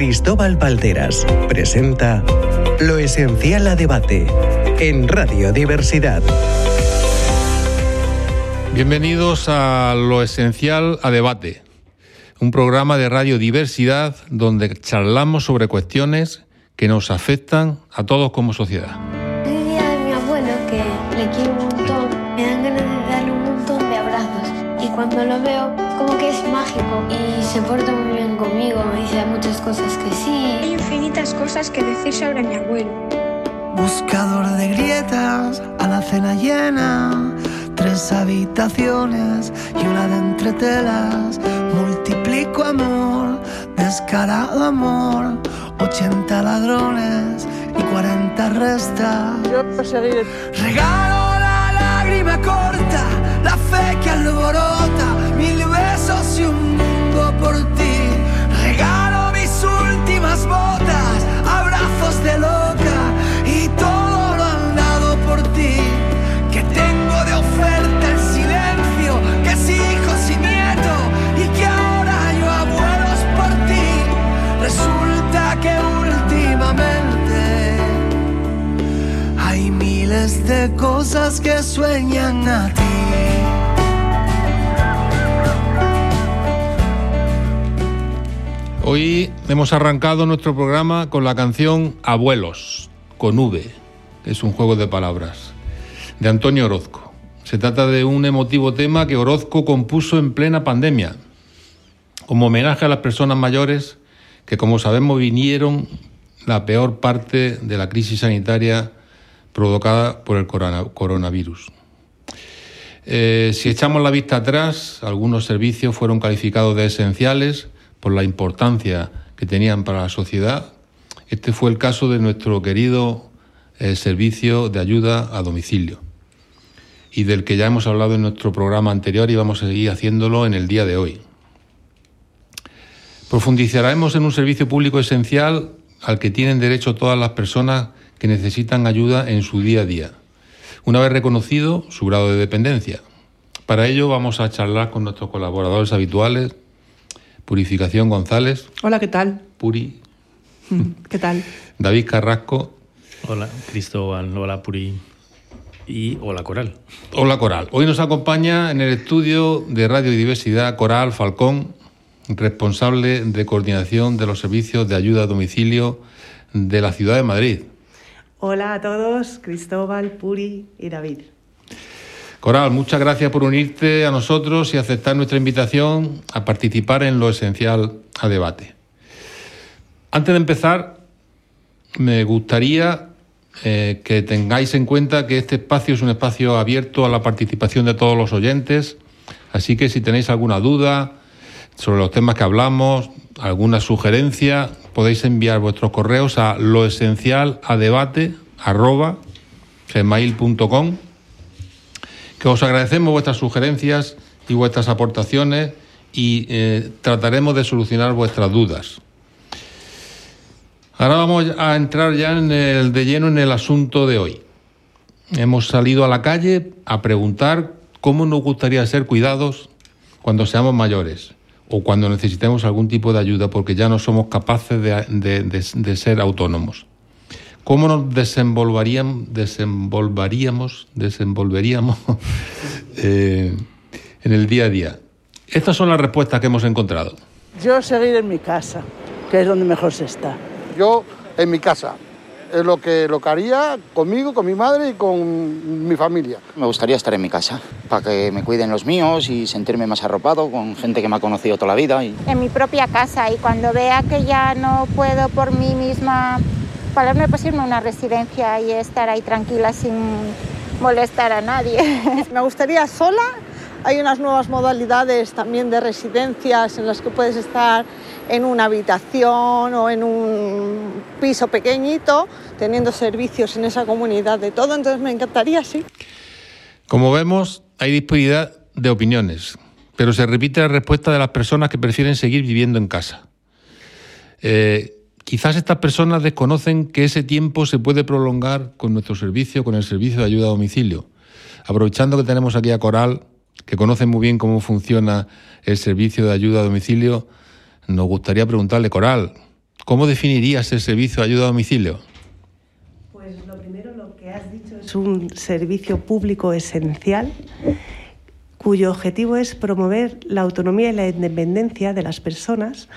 Cristóbal Valderas presenta Lo Esencial a Debate en Radio Diversidad. Bienvenidos a Lo Esencial a Debate, un programa de Radio Diversidad donde charlamos sobre cuestiones que nos afectan a todos como sociedad. Diría a mi abuelo que le quiero un montón, me dan ganas de darle un montón de abrazos y cuando lo veo como que es mágico y se porta cosas que sí. Hay infinitas cosas que decir sobre mi abuelo. Buscador de grietas a la cena llena, tres habitaciones y una de entretelas. Multiplico amor, descarado amor, 80 ladrones y 40 restas. Regalo la lágrima corta, la fe que alborota, cosas que sueñan a ti. Hoy hemos arrancado nuestro programa con la canción Abuelos, con V, que es un juego de palabras, de Antonio Orozco. Se trata de un emotivo tema que Orozco compuso en plena pandemia, como homenaje a las personas mayores que, como sabemos, vinieron la peor parte de la crisis sanitaria provocada por el corona- coronavirus. Eh, si echamos la vista atrás, algunos servicios fueron calificados de esenciales por la importancia que tenían para la sociedad. Este fue el caso de nuestro querido eh, servicio de ayuda a domicilio y del que ya hemos hablado en nuestro programa anterior y vamos a seguir haciéndolo en el día de hoy. Profundizaremos en un servicio público esencial al que tienen derecho todas las personas que necesitan ayuda en su día a día, una vez reconocido su grado de dependencia. Para ello vamos a charlar con nuestros colaboradores habituales, Purificación González, Hola, ¿qué tal? Puri, ¿Qué tal? David Carrasco, Hola, Cristóbal, hola Puri y hola Coral. Hola Coral. Hoy nos acompaña en el estudio de Radio Diversidad Coral Falcón, responsable de coordinación de los servicios de ayuda a domicilio de la ciudad de Madrid. Hola a todos, Cristóbal, Puri y David. Coral, muchas gracias por unirte a nosotros y aceptar nuestra invitación a participar en lo esencial a debate. Antes de empezar, me gustaría eh, que tengáis en cuenta que este espacio es un espacio abierto a la participación de todos los oyentes, así que si tenéis alguna duda sobre los temas que hablamos, alguna sugerencia, podéis enviar vuestros correos a loesencialadebate@gmail.com que os agradecemos vuestras sugerencias y vuestras aportaciones y eh, trataremos de solucionar vuestras dudas. Ahora vamos a entrar ya en el, de lleno en el asunto de hoy. Hemos salido a la calle a preguntar cómo nos gustaría ser cuidados cuando seamos mayores o cuando necesitemos algún tipo de ayuda porque ya no somos capaces de, de- de- de ser autónomos. ¿Cómo nos desenvolveríamos, desenvolveríamos, desenvolveríamos eh, en el día a día? Estas son las respuestas que hemos encontrado. Yo seguir en mi casa, que es donde mejor se está. Yo en mi casa. Es lo que, lo que haría conmigo, con mi madre y con mi familia. Me gustaría estar en mi casa, para que me cuiden los míos y sentirme más arropado con gente que me ha conocido toda la vida. Y... En mi propia casa y cuando vea que ya no puedo por mí misma valerme, pues irme a una residencia y estar ahí tranquila sin molestar a nadie. Me gustaría sola. Hay unas nuevas modalidades también de residencias en las que puedes estar en una habitación o en un piso pequeñito, teniendo servicios en esa comunidad de todo. Entonces me encantaría, sí. Como vemos, hay disparidad de opiniones, pero se repite la respuesta de las personas que prefieren seguir viviendo en casa. Eh, quizás estas personas desconocen que ese tiempo se puede prolongar con nuestro servicio, con el servicio de ayuda a domicilio. Aprovechando que tenemos aquí a Coral, que conoce muy bien cómo funciona el servicio de ayuda a domicilio, nos gustaría preguntarle, Coral, ¿Cómo definirías el servicio de ayuda a domicilio? Pues lo primero, lo que has dicho es un servicio público esencial cuyo objetivo es promover la autonomía y la independencia de las personas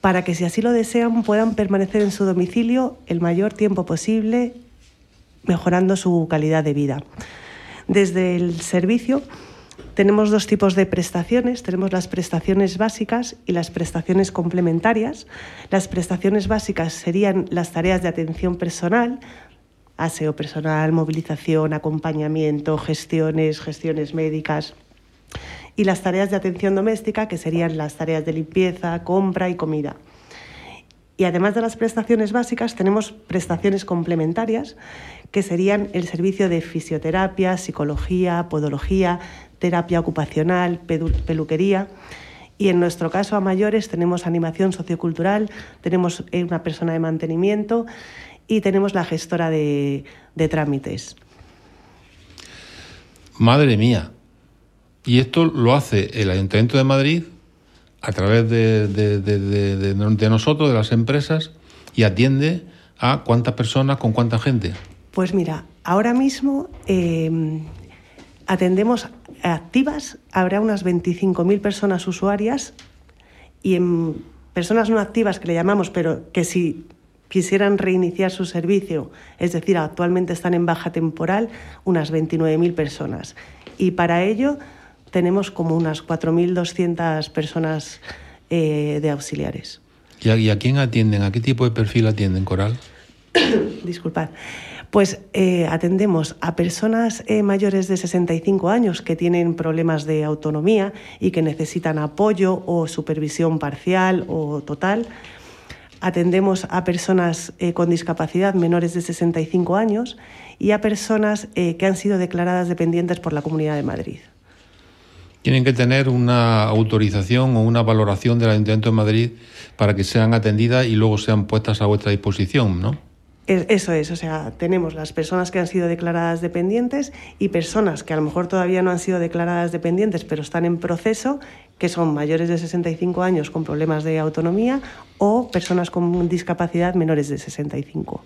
para que si así lo desean puedan permanecer en su domicilio el mayor tiempo posible, mejorando su calidad de vida. Desde el servicio tenemos dos tipos de prestaciones. Tenemos las prestaciones básicas y las prestaciones complementarias. Las prestaciones básicas serían las tareas de atención personal, aseo personal, movilización, acompañamiento, gestiones, gestiones médicas. Y las tareas de atención doméstica, que serían las tareas de limpieza, compra y comida. Y además de las prestaciones básicas, tenemos prestaciones complementarias, que serían el servicio de fisioterapia, psicología, podología, terapia ocupacional, peluquería. Y en nuestro caso a mayores tenemos animación sociocultural, tenemos eh, una persona de mantenimiento y tenemos la gestora de, trámites. Madre mía. Y esto lo hace el Ayuntamiento de Madrid a través de, de, nosotros, de las empresas, y atiende a cuántas personas, con cuánta gente. Pues mira, ahora mismo eh, atendemos activas, habrá unas 25.000 personas usuarias y en personas no activas que le llamamos, pero que si quisieran reiniciar su servicio, es decir, actualmente están en baja temporal, unas 29.000 personas. Y para ello tenemos como unas 4.200 personas eh, de auxiliares. ¿Y a quién atienden? ¿A qué tipo de perfil atienden, Coral? Disculpad. Pues eh, atendemos a personas eh, mayores de 65 años que tienen problemas de autonomía y que necesitan apoyo o supervisión parcial o total. Atendemos a personas eh, con discapacidad menores de 65 años y a personas que han sido declaradas dependientes por la Comunidad de Madrid. Tienen que tener una autorización o una valoración del Ayuntamiento de Madrid para que sean atendidas y luego sean puestas a vuestra disposición, ¿no? Eso es, o sea, tenemos las personas que han sido declaradas dependientes y personas que a lo mejor todavía no han sido declaradas dependientes, pero están en proceso, que son mayores de 65 años con problemas de autonomía o personas con discapacidad menores de 65.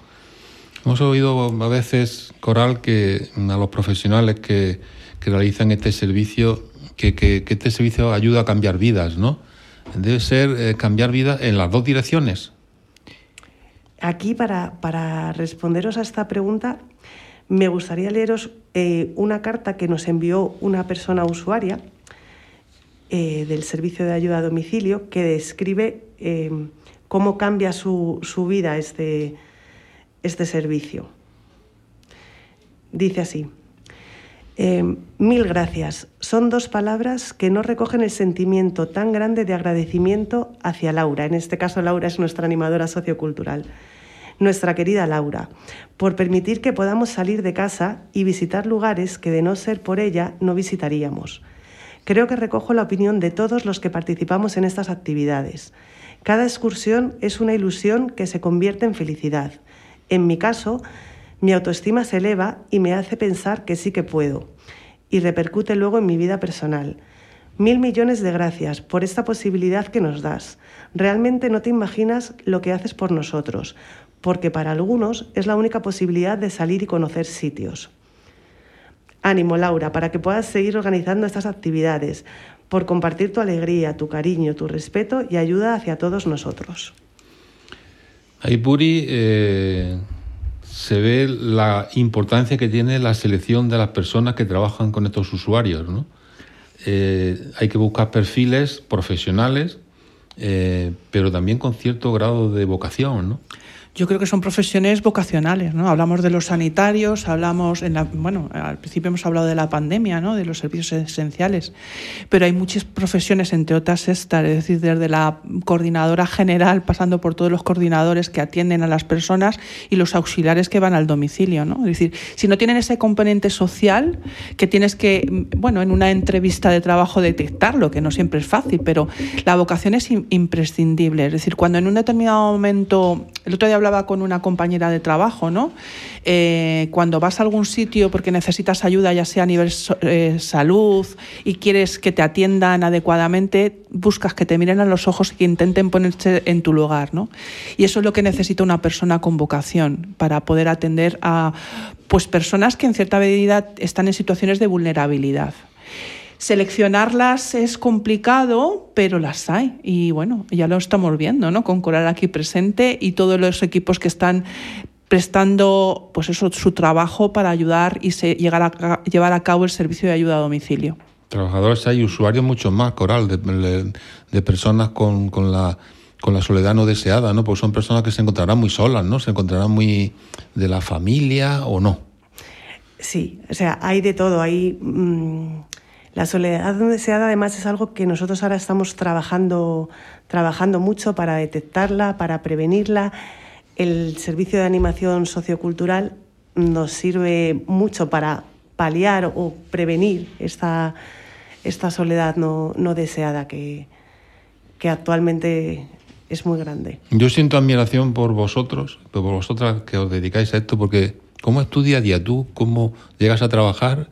Hemos oído a veces, Coral, que a los profesionales que, realizan este servicio, que, que, este servicio ayuda a cambiar vidas, ¿no? Debe ser eh, cambiar vidas en las dos direcciones Aquí, para, responderos a esta pregunta, me gustaría leeros eh, una carta que nos envió una persona usuaria eh, del servicio de ayuda a domicilio que describe eh, cómo cambia su, vida este, este servicio. Dice así. Mil gracias. Son dos palabras que no recogen el sentimiento tan grande de agradecimiento hacia Laura. En este caso, Laura es nuestra animadora sociocultural nuestra querida Laura, por permitir que podamos salir de casa y visitar lugares que de no ser por ella no visitaríamos. Creo que recojo la opinión de todos los que participamos en estas actividades. Cada excursión es una ilusión que se convierte en felicidad. En mi caso, mi autoestima se eleva y me hace pensar que sí que puedo. Y repercute luego en mi vida personal. Mil millones de gracias por esta posibilidad que nos das. Realmente no te imaginas lo que haces por nosotros, porque para algunos es la única posibilidad de salir y conocer sitios. Ánimo, Laura, para que puedas seguir organizando estas actividades, por compartir tu alegría, tu cariño, tu respeto y ayuda hacia todos nosotros. Ahí, Puri, eh, se ve la importancia que tiene la selección de las personas que trabajan con estos usuarios. ¿no? Eh, hay que buscar perfiles profesionales, eh, pero también con cierto grado de vocación. ¿no? Yo creo que son profesiones vocacionales, ¿no? Hablamos de los sanitarios, hablamos, en la, bueno, al principio hemos hablado de la pandemia, ¿no? De los servicios esenciales, pero hay muchas profesiones, entre otras estas, es decir, desde la coordinadora general, pasando por todos los coordinadores que atienden a las personas y los auxiliares que van al domicilio, ¿no? Es decir, si no tienen ese componente social, que tienes que, bueno, en una entrevista de trabajo detectarlo, que no siempre es fácil, pero la vocación es imprescindible, es decir, cuando en un determinado momento, el otro día hablaba con una compañera de trabajo, ¿no? Eh, cuando vas a algún sitio porque necesitas ayuda, ya sea a nivel eh, salud y quieres que te atiendan adecuadamente, buscas que te miren a los ojos y que intenten ponerse en tu lugar, ¿no? Y eso es lo que necesita una persona con vocación para poder atender a pues personas que en cierta medida están en situaciones de vulnerabilidad. Seleccionarlas es complicado, pero las hay. Y bueno, ya lo estamos viendo, ¿no? Con Coral aquí presente y todos los equipos que están prestando pues eso, su trabajo para ayudar y se, llegar a, llevar a cabo el servicio de ayuda a domicilio. Trabajadores hay usuarios mucho más, Coral, de, de personas con, con, la, con la soledad no deseada, ¿no? Porque son personas que se encontrarán muy solas, ¿no? Se encontrarán muy de la familia o no. Sí, o sea, hay de todo. Hay mmm, la soledad no deseada además es algo que nosotros ahora estamos trabajando, trabajando mucho para detectarla, para prevenirla. El servicio de animación sociocultural nos sirve mucho para paliar o prevenir esta, esta soledad no, no deseada que, que actualmente es muy grande. Yo siento admiración por vosotros, por vosotras que os dedicáis a esto, porque ¿cómo es tu día a día? ¿Tú cómo llegas a trabajar?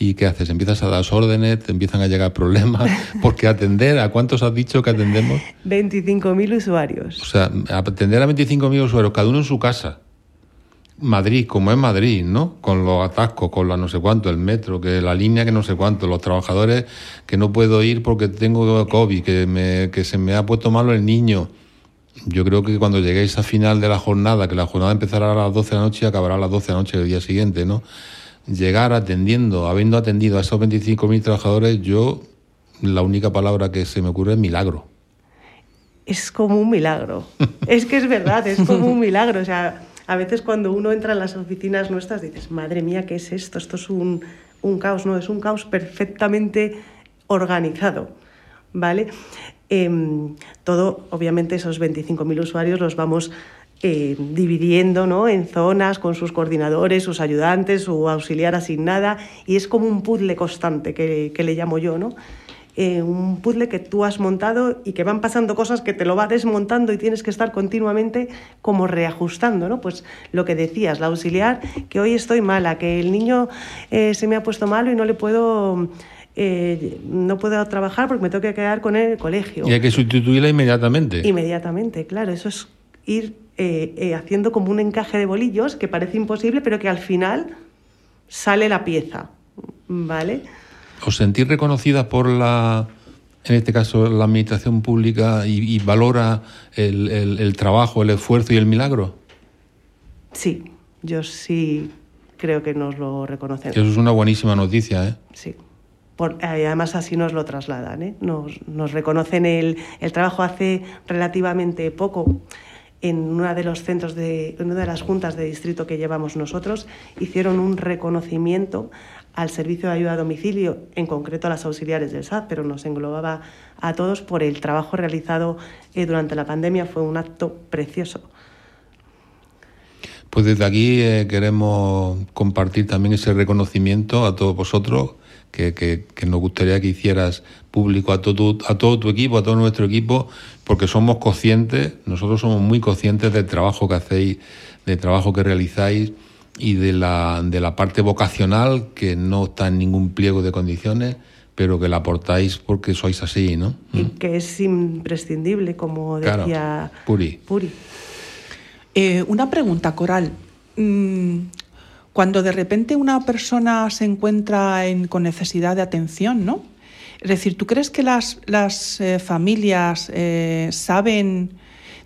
¿Y qué haces? ¿Empiezas a dar órdenes? ¿Te empiezan a llegar problemas? Porque atender, ¿a cuántos has dicho que atendemos? 25.000 usuarios. O sea, atender a 25.000 usuarios, cada uno en su casa. Madrid, como es Madrid, ¿no? Con los atascos, con la no sé cuánto, el metro, que la línea que no sé cuánto, los trabajadores que no puedo ir porque tengo COVID, que, me, que se me ha puesto malo el niño. Yo creo que cuando lleguéis a final de la jornada, que la jornada empezará a las 12 de la noche y acabará a las 12 de la noche del día siguiente, ¿no? Llegar atendiendo, habiendo atendido a esos 25.000 trabajadores, yo la única palabra que se me ocurre es milagro. Es como un milagro. es que es verdad, es como un milagro. O sea, a veces cuando uno entra en las oficinas nuestras dices, madre mía, ¿qué es esto? Esto es un, un caos. No, es un caos perfectamente organizado. ¿Vale? Eh, todo, obviamente, esos 25.000 usuarios los vamos eh, dividiendo ¿no? en zonas con sus coordinadores, sus ayudantes, su auxiliar asignada, y es como un puzzle constante que, que le llamo yo, ¿no? Eh, un puzzle que tú has montado y que van pasando cosas que te lo va desmontando y tienes que estar continuamente como reajustando, ¿no? Pues lo que decías, la auxiliar, que hoy estoy mala, que el niño eh, se me ha puesto malo y no le puedo... Eh, no puedo trabajar porque me tengo que quedar con él en el colegio. Y hay que sustituirla inmediatamente. Inmediatamente, claro. Eso es ir eh, eh, haciendo como un encaje de bolillos que parece imposible, pero que al final sale la pieza. ¿Vale? ¿Os sentís reconocida por la, en este caso, la administración pública y, y valora el, el, el, trabajo, el esfuerzo y el milagro? Sí, yo sí creo que nos lo reconocen. Eso es una buenísima noticia, ¿eh? Sí. Por, eh, además así nos lo trasladan, ¿eh? nos, nos reconocen el, el trabajo hace relativamente poco en uno de los centros de una de las juntas de distrito que llevamos nosotros hicieron un reconocimiento al servicio de ayuda a domicilio, en concreto a las auxiliares del SAT, pero nos englobaba a todos por el trabajo realizado eh, durante la pandemia. Fue un acto precioso. Pues desde aquí eh, queremos compartir también ese reconocimiento a todos vosotros, que, que, que, nos gustaría que hicieras público a todo, a todo tu equipo, a todo nuestro equipo, porque somos conscientes, nosotros somos muy conscientes del trabajo que hacéis, del trabajo que realizáis y de la, de la parte vocacional que no está en ningún pliego de condiciones, pero que la aportáis porque sois así, ¿no? Y que es imprescindible, como decía claro. Puri. Puri. Eh, una pregunta, Coral. Cuando de repente una persona se encuentra en, con necesidad de atención, ¿no? Es decir, ¿tú crees que las, las eh, familias eh, saben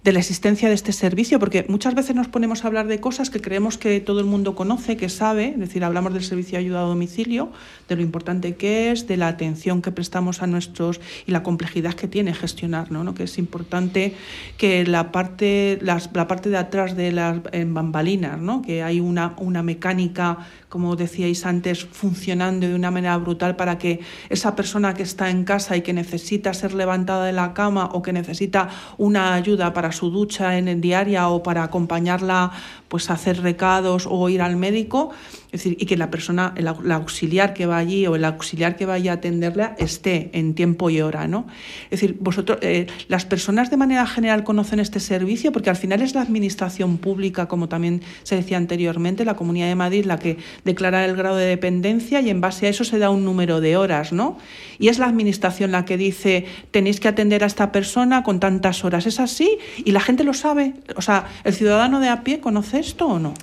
de la existencia de este servicio? Porque muchas veces nos ponemos a hablar de cosas que creemos que todo el mundo conoce, que sabe, es decir, hablamos del servicio de ayuda a domicilio, de lo importante que es, de la atención que prestamos a nuestros y la complejidad que tiene gestionar, ¿no? ¿no? Que es importante que la parte, las, la parte de atrás de las bambalinas, ¿no? Que hay una, una mecánica como decíais antes, funcionando de una manera brutal para que esa persona que está en casa y que necesita ser levantada de la cama o que necesita una ayuda para su ducha en el diaria o para acompañarla pues a hacer recados o ir al médico, Es decir, y que la persona, el, auxiliar que va allí o el auxiliar que vaya a atenderla esté en tiempo y hora, ¿no? Es decir, vosotros, eh, las personas de manera general conocen este servicio porque al final es la administración pública, como también se decía anteriormente, la Comunidad de Madrid la que declara el grado de dependencia y en base a eso se da un número de horas, ¿no? Y es la administración la que dice tenéis que atender a esta persona con tantas horas. ¿Es así? Y la gente lo sabe. O sea, ¿el ciudadano de a pie conoce esto o no?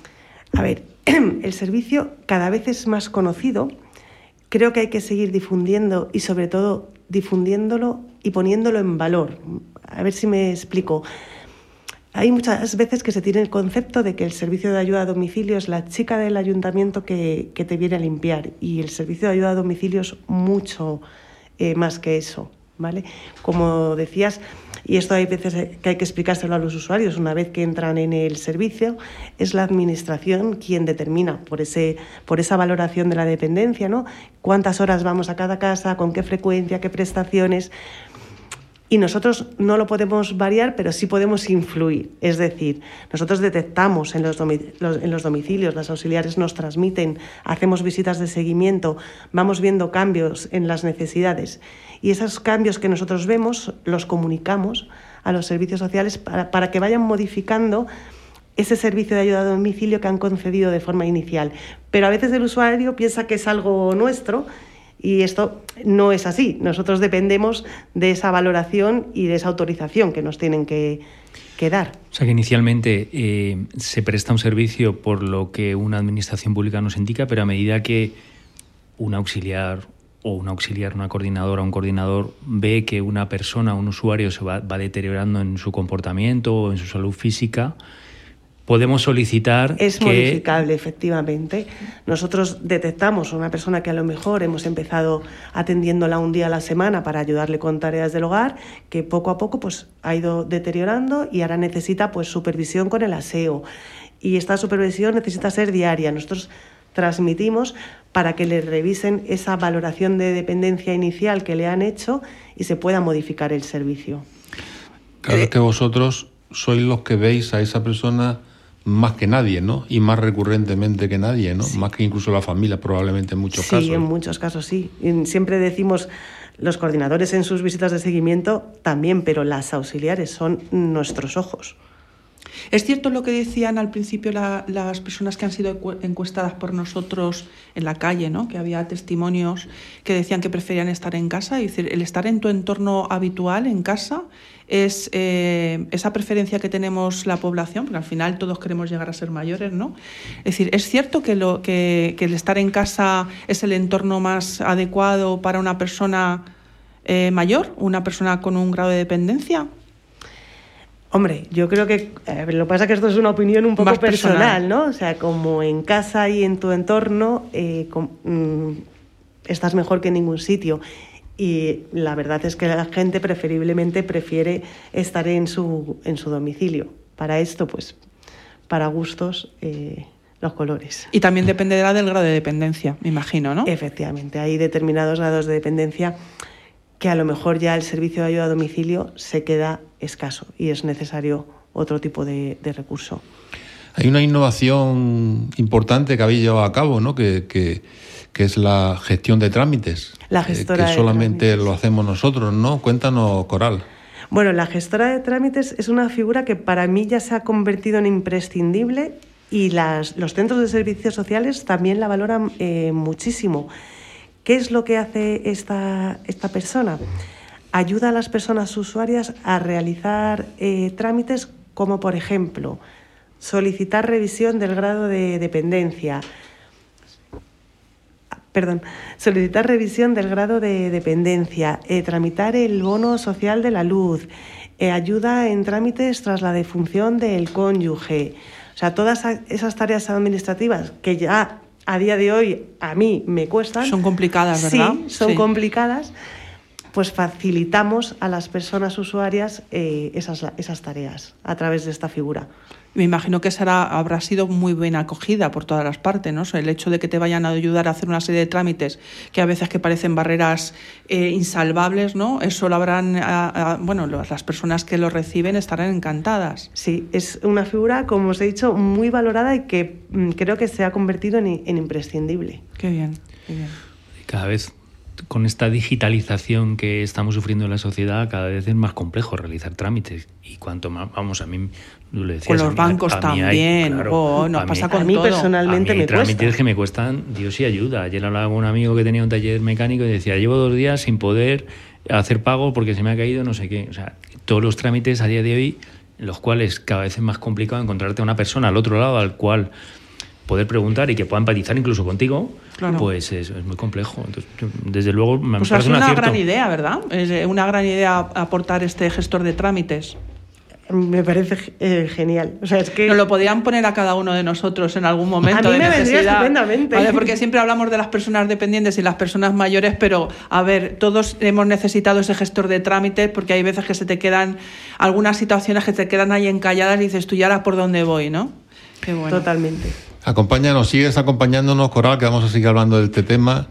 A ver, el servicio cada vez es más conocido. Creo que hay que seguir difundiendo y sobre todo difundiéndolo y poniéndolo en valor. A ver si me explico. Hay muchas veces que se tiene el concepto de que el servicio de ayuda a domicilio es la chica del ayuntamiento que, te viene a limpiar y el servicio de ayuda a domicilio es mucho eh, más que eso. ¿vale? Como decías, y esto hay veces que hay que explicárselo a los usuarios una vez que entran en el servicio, es la administración quien determina por, ese, por esa valoración de la dependencia, ¿no? Cuántas horas vamos a cada casa, con qué frecuencia, qué prestaciones. Y nosotros no lo podemos variar, pero sí podemos influir. Es decir, nosotros detectamos en los, en los, domicilios, las auxiliares nos transmiten, hacemos visitas de seguimiento, vamos viendo cambios en las necesidades y esos cambios que nosotros vemos los comunicamos a los servicios sociales para, que vayan modificando ese servicio de ayuda a domicilio que han concedido de forma inicial. Pero a veces el usuario piensa que es algo nuestro y esto no es así. Nosotros dependemos de esa valoración y de esa autorización que nos tienen que, dar. O sea que inicialmente eh, se presta un servicio por lo que una administración pública nos indica, pero a medida que un auxiliar, o un auxiliar, una coordinadora, un coordinador ve que una persona, un usuario se va, deteriorando en su comportamiento o en su salud física, podemos solicitar es modificable efectivamente. Nosotros detectamos a una persona que a lo mejor hemos empezado atendiéndola un día a la semana para ayudarle con tareas del hogar que poco a poco pues ha ido deteriorando y ahora necesita pues supervisión con el aseo. Y esta supervisión necesita ser diaria. Nosotros transmitimos para que le revisen esa valoración de dependencia inicial que le han hecho y se pueda modificar el servicio. Claro, es que vosotros sois los que veis a esa persona más que nadie, ¿no? Y más recurrentemente que nadie, ¿no? Más que incluso la familia, probablemente en muchos casos. Sí, en muchos casos sí. siempre decimos los coordinadores en sus visitas de seguimiento también, pero las auxiliares son nuestros ojos. Es cierto lo que decían al principio las personas que han sido encuestadas por nosotros en la calle, ¿no? que había testimonios que decían que preferían estar en casa. Es decir, el estar en tu entorno habitual, en casa, es eh, esa preferencia que tenemos la población, porque al final todos queremos llegar a ser mayores, ¿no? Es decir, ¿es cierto que, lo, que, el estar en casa es el entorno más adecuado para una persona eh, mayor, una persona con un grado de dependencia? Hombre, yo creo que lo que pasa es que esto es una opinión un poco personal, ¿no? O sea, como en casa y en tu entorno eh, mm, estás mejor que en ningún sitio. Y la verdad es que la gente preferiblemente prefiere estar en su, en su domicilio. Para esto, pues, para gustos, eh, los colores. Y también dependerá del grado de dependencia, me imagino, ¿no? Efectivamente, hay determinados grados de dependencia que a lo mejor ya el servicio de ayuda a domicilio se queda escaso y es necesario otro tipo de, recurso. Hay una innovación importante que habéis llevado a cabo, ¿no? que, que, es la gestión de trámites. La gestora que solamente lo hacemos nosotros, ¿no? Cuéntanos, Coral. Bueno, la gestora de trámites es una figura que para mí ya se ha convertido en imprescindible y las, los centros de servicios sociales también la valoran eh, muchísimo. ¿Qué es lo que hace esta, esta persona? Ayuda a las personas usuarias a realizar eh, trámites como, por ejemplo, solicitar revisión del grado de dependencia, perdón, solicitar revisión del grado de dependencia, eh, tramitar el bono social de la luz, eh, ayuda en trámites tras la defunción del cónyuge. O sea, todas esas tareas administrativas que ya a día de hoy a mí me cuestan. Son complicadas, ¿verdad? Sí, son complicadas, pues facilitamos a las personas usuarias eh, esas, esas tareas a través de esta figura. Me imagino que será, habrá sido muy bien acogida por todas las partes, ¿no? el hecho de que te vayan a ayudar a hacer una serie de trámites que a veces que parecen barreras eh, insalvables, ¿no? Eso lo habrán, bueno, las personas que lo reciben estarán encantadas. Sí, es una figura, como os he dicho, muy valorada y que mm, creo que se ha convertido en, en imprescindible. Qué bien, qué bien. Cada vez con esta digitalización que estamos sufriendo en la sociedad, cada vez es más complejo realizar trámites. Y cuanto más, vamos, a mí lo con los bancos también, oh, nos pasa con a mí personalmente me trámites que me cuestan Dios y ayuda. Ayer hablaba con un amigo que tenía un taller mecánico y decía, llevo dos días sin poder hacer pago porque se me ha caído no sé qué. O sea, todos los trámites a día de hoy, los cuales cada vez es más complicado encontrarte a una persona al otro lado al cual poder preguntar y que pueda empatizar incluso contigo, pues es, muy complejo. desde luego, me pues parece una gran idea, ¿verdad? Es eh, una gran idea aportar este gestor de trámites. Me parece eh, genial. O sea, es que... Nos lo podían poner a cada uno de nosotros en algún momento. A mí me vendría estupendamente. Porque siempre hablamos de las personas dependientes y las personas mayores, pero a ver, todos hemos necesitado ese gestor de trámites porque hay veces que se te quedan algunas situaciones que te quedan ahí encalladas y dices, tú ya ahora por dónde voy, ¿no? Qué bueno. Totalmente. Acompáñanos, sigues acompañándonos, Coral, que vamos a seguir hablando de este tema.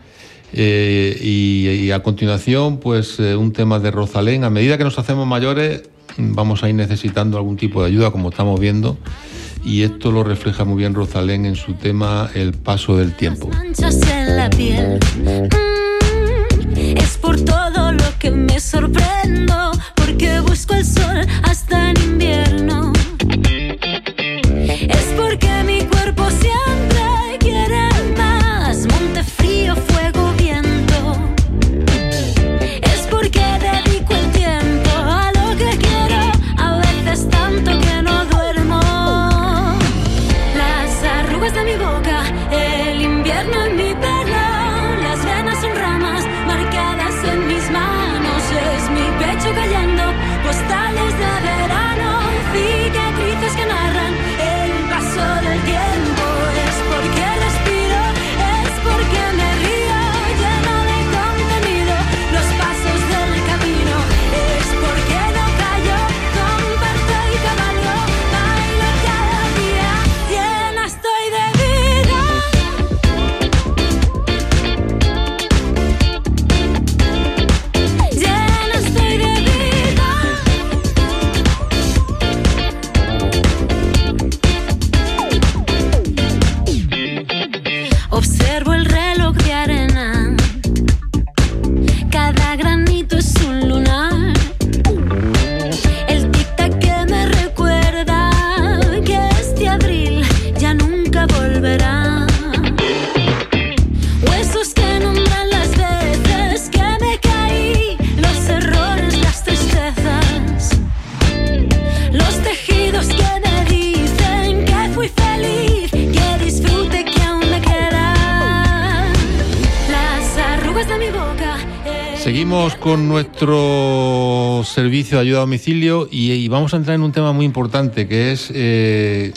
Eh, y, a continuación, pues eh, un tema de Rosalén. A medida que nos hacemos mayores, vamos a ir necesitando algún tipo de ayuda, como estamos viendo. Y esto lo refleja muy bien Rosalén en su tema El paso del tiempo. Mm, es por todo lo que me sorprendo, porque busco el sol hasta en con nuestro servicio de ayuda a domicilio y, y vamos a entrar en un tema muy importante que es eh,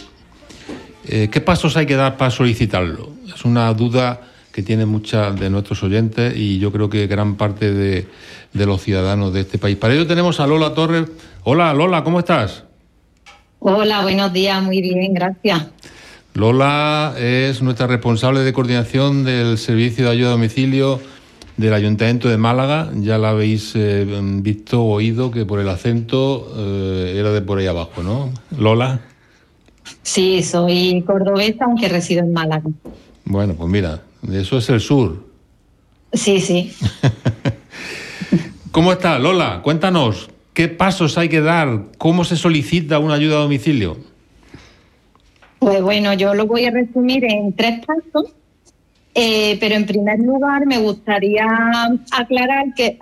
eh, qué pasos hay que dar para solicitarlo. Es una duda que tienen muchas de nuestros oyentes y yo creo que gran parte de, de los ciudadanos de este país. Para ello tenemos a Lola Torres. Hola Lola, ¿cómo estás? Hola, buenos días, muy bien, gracias. Lola es nuestra responsable de coordinación del servicio de ayuda a domicilio del Ayuntamiento de Málaga. Ya la habéis eh, visto o oído que por el acento eh, era de por ahí abajo, ¿no? Lola. Sí, soy cordobesa, aunque resido en Málaga. Bueno, pues mira, eso es el sur. Sí, sí. ¿Cómo está, Lola? Cuéntanos, ¿qué pasos hay que dar? ¿Cómo se solicita una ayuda a domicilio? Pues bueno, yo lo voy a resumir en tres pasos, eh, pero en primer lugar me gustaría aclarar que,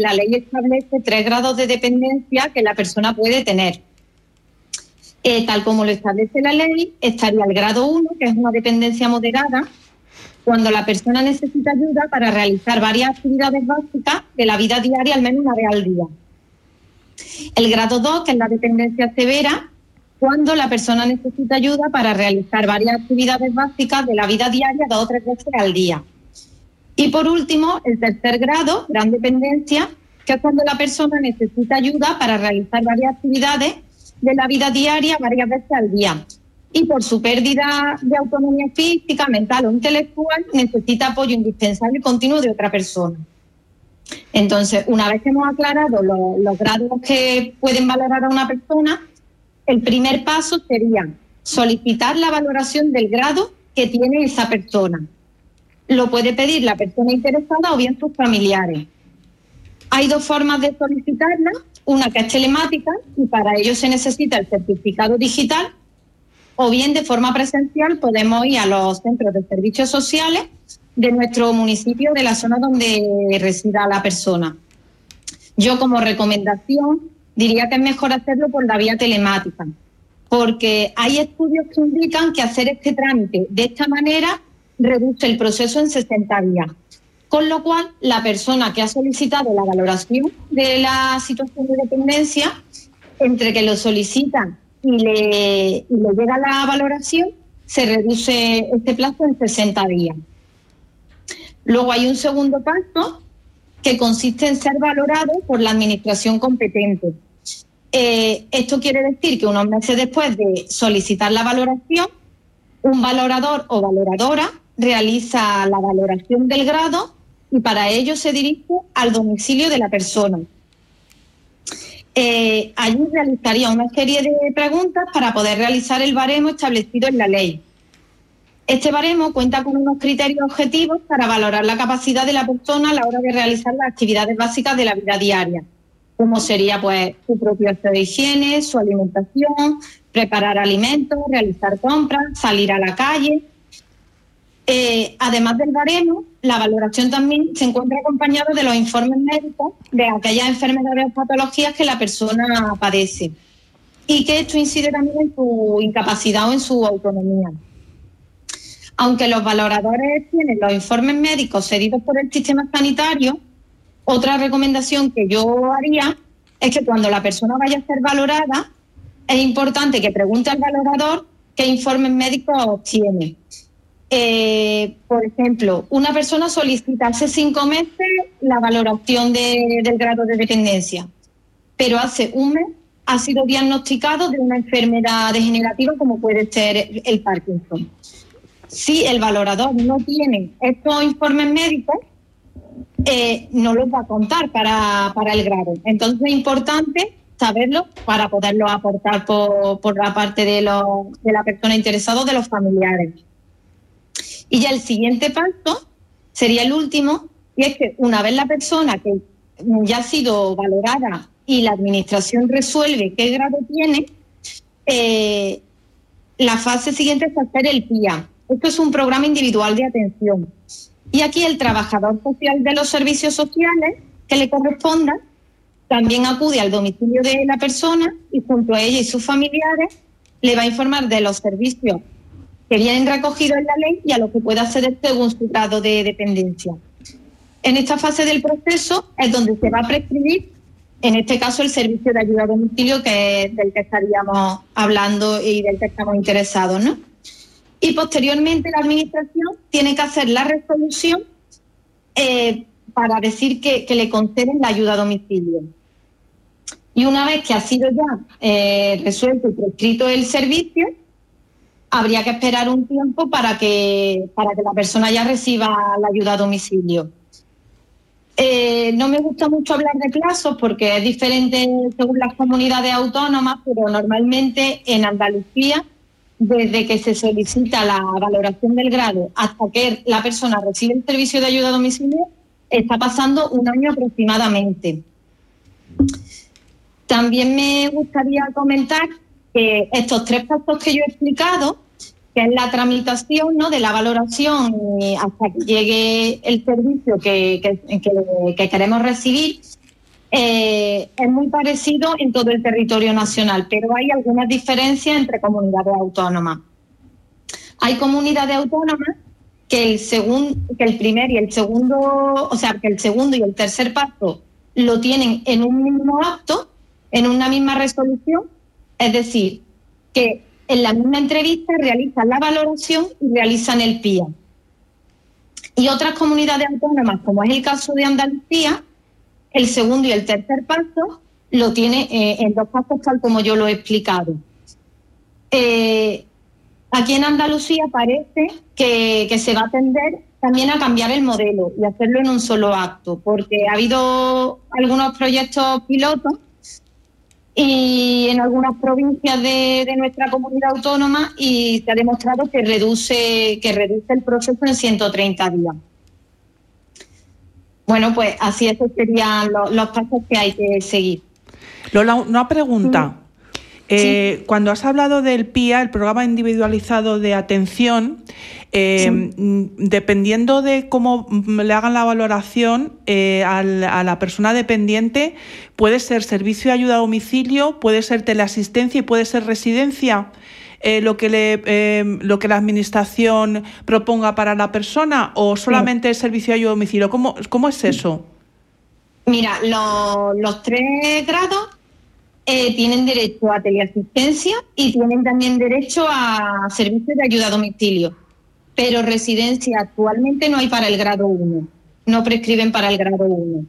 la ley establece tres grados de dependencia que la persona puede tener. Eh, tal como lo establece la ley, estaría el grado 1, que es una dependencia moderada, cuando la persona necesita ayuda para realizar varias actividades básicas de la vida diaria, al menos una vez al día. El grado 2, que es la dependencia severa, cuando la persona necesita ayuda para realizar varias actividades básicas de la vida diaria dos o tres veces al día. Y por último, el tercer grado, gran dependencia, que es cuando la persona necesita ayuda para realizar varias actividades de la vida diaria varias veces al día. Y por su pérdida de autonomía física, mental o intelectual, necesita apoyo indispensable y continuo de otra persona. Entonces, una vez que hemos aclarado lo- los grados que pueden valorar a una persona, el primer paso sería solicitar la valoración del grado que tiene esa persona. Lo puede pedir la persona interesada o bien sus familiares. Hay dos formas de solicitarla, una que es telemática y para ello se necesita el certificado digital o bien de forma presencial podemos ir a los centros de servicios sociales de nuestro municipio, de la zona donde resida la persona. Yo como recomendación diría que es mejor hacerlo por la vía telemática, porque hay estudios que indican que hacer este trámite de esta manera reduce el proceso en 60 días. Con lo cual, la persona que ha solicitado la valoración de la situación de dependencia, entre que lo solicitan y le, y le llega la valoración, se reduce este plazo en 60 días. Luego hay un segundo paso que consiste en ser valorado por la administración competente. Eh, esto quiere decir que unos meses después de solicitar la valoración, un valorador o valoradora realiza la valoración del grado y para ello se dirige al domicilio de la persona. Eh, allí realizaría una serie de preguntas para poder realizar el baremo establecido en la ley. Este baremo cuenta con unos criterios objetivos para valorar la capacidad de la persona a la hora de realizar las actividades básicas de la vida diaria, como sería pues su propio acto de higiene, su alimentación, preparar alimentos, realizar compras, salir a la calle. Eh, además del baremo, la valoración también se encuentra acompañada de los informes médicos de aquellas enfermedades o patologías que la persona padece y que esto incide también en su incapacidad o en su autonomía. Aunque los valoradores tienen los informes médicos cedidos por el sistema sanitario, otra recomendación que yo haría es que cuando la persona vaya a ser valorada, es importante que pregunte al valorador qué informes médicos tiene. Eh, por ejemplo, una persona solicita hace cinco meses la valoración de- del grado de dependencia, pero hace un mes ha sido diagnosticado de una enfermedad degenerativa como puede ser el Parkinson. Si el valorador no tiene estos informes médicos, eh, no los va a contar para, para el grado. Entonces es importante saberlo para poderlo aportar por, por la parte de, los- de la persona interesada o de los familiares. Y ya el siguiente paso sería el último, y es que una vez la persona que ya ha sido valorada y la administración resuelve qué grado tiene, eh, la fase siguiente es hacer el PIA. Esto es un programa individual de atención. Y aquí el trabajador social de los servicios sociales que le corresponda también acude al domicilio de la persona y junto a ella y sus familiares le va a informar de los servicios que vienen recogidos en la ley y a los que puede acceder según su grado de dependencia. En esta fase del proceso es donde se va a prescribir, en este caso, el servicio de ayuda a domicilio que es del que estaríamos hablando y del que estamos interesados, ¿no? Y posteriormente la Administración tiene que hacer la resolución eh, para decir que, le conceden la ayuda a domicilio. Y una vez que ha sido ya eh, resuelto y prescrito el servicio, habría que esperar un tiempo para que, para que la persona ya reciba la ayuda a domicilio. Eh, no me gusta mucho hablar de plazos porque es diferente según las comunidades autónomas, pero normalmente en Andalucía, desde que se solicita la valoración del grado hasta que la persona recibe el servicio de ayuda a está pasando un año aproximadamente. También me gustaría comentar que estos tres pasos que yo he explicado, que es la tramitación ¿no? de la valoración hasta que llegue el servicio que queremos recibir, eh, es muy parecido en todo el territorio nacional, pero hay algunas diferencias entre comunidades autónomas. Hay comunidades autónomas que el, segun- que el primer y el segundo, o sea, que el segundo y el tercer paso lo tienen en un mismo acto, en una misma resolución, es decir, que en la misma entrevista realizan la valoración y realizan el PIA. Y otras comunidades autónomas, como es el caso de Andalucía, el segundo y el tercer paso lo tiene eh, en dos pasos tal como yo lo he explicado. Eh, aquí en Andalucía parece que, se va a tender también a cambiar el modelo y hacerlo en un solo acto, porque ha habido algunos proyectos pilotos y en algunas provincias de, de nuestra comunidad autónoma y se ha demostrado que reduce, que reduce el proceso en 130 días. Bueno, pues así esos serían lo- los pasos que hay que seguir. Lola, una pregunta. Eh, Cuando has hablado del PIA, el programa individualizado de atención, eh, mm, dependiendo de cómo mm, le hagan la valoración eh, al- a la persona dependiente, puede ser servicio de ayuda a domicilio, puede ser teleasistencia y puede ser residencia. Eh, lo que le eh, lo que la administración proponga para la persona o solamente el servicio de ayuda a domicilio cómo, cómo es eso Mira, lo- los tres grados eh, tienen derecho a teleasistencia y tienen también derecho a servicios de ayuda a domicilio. Pero residencia actualmente no hay para el grado 1. No prescriben para el grado 1.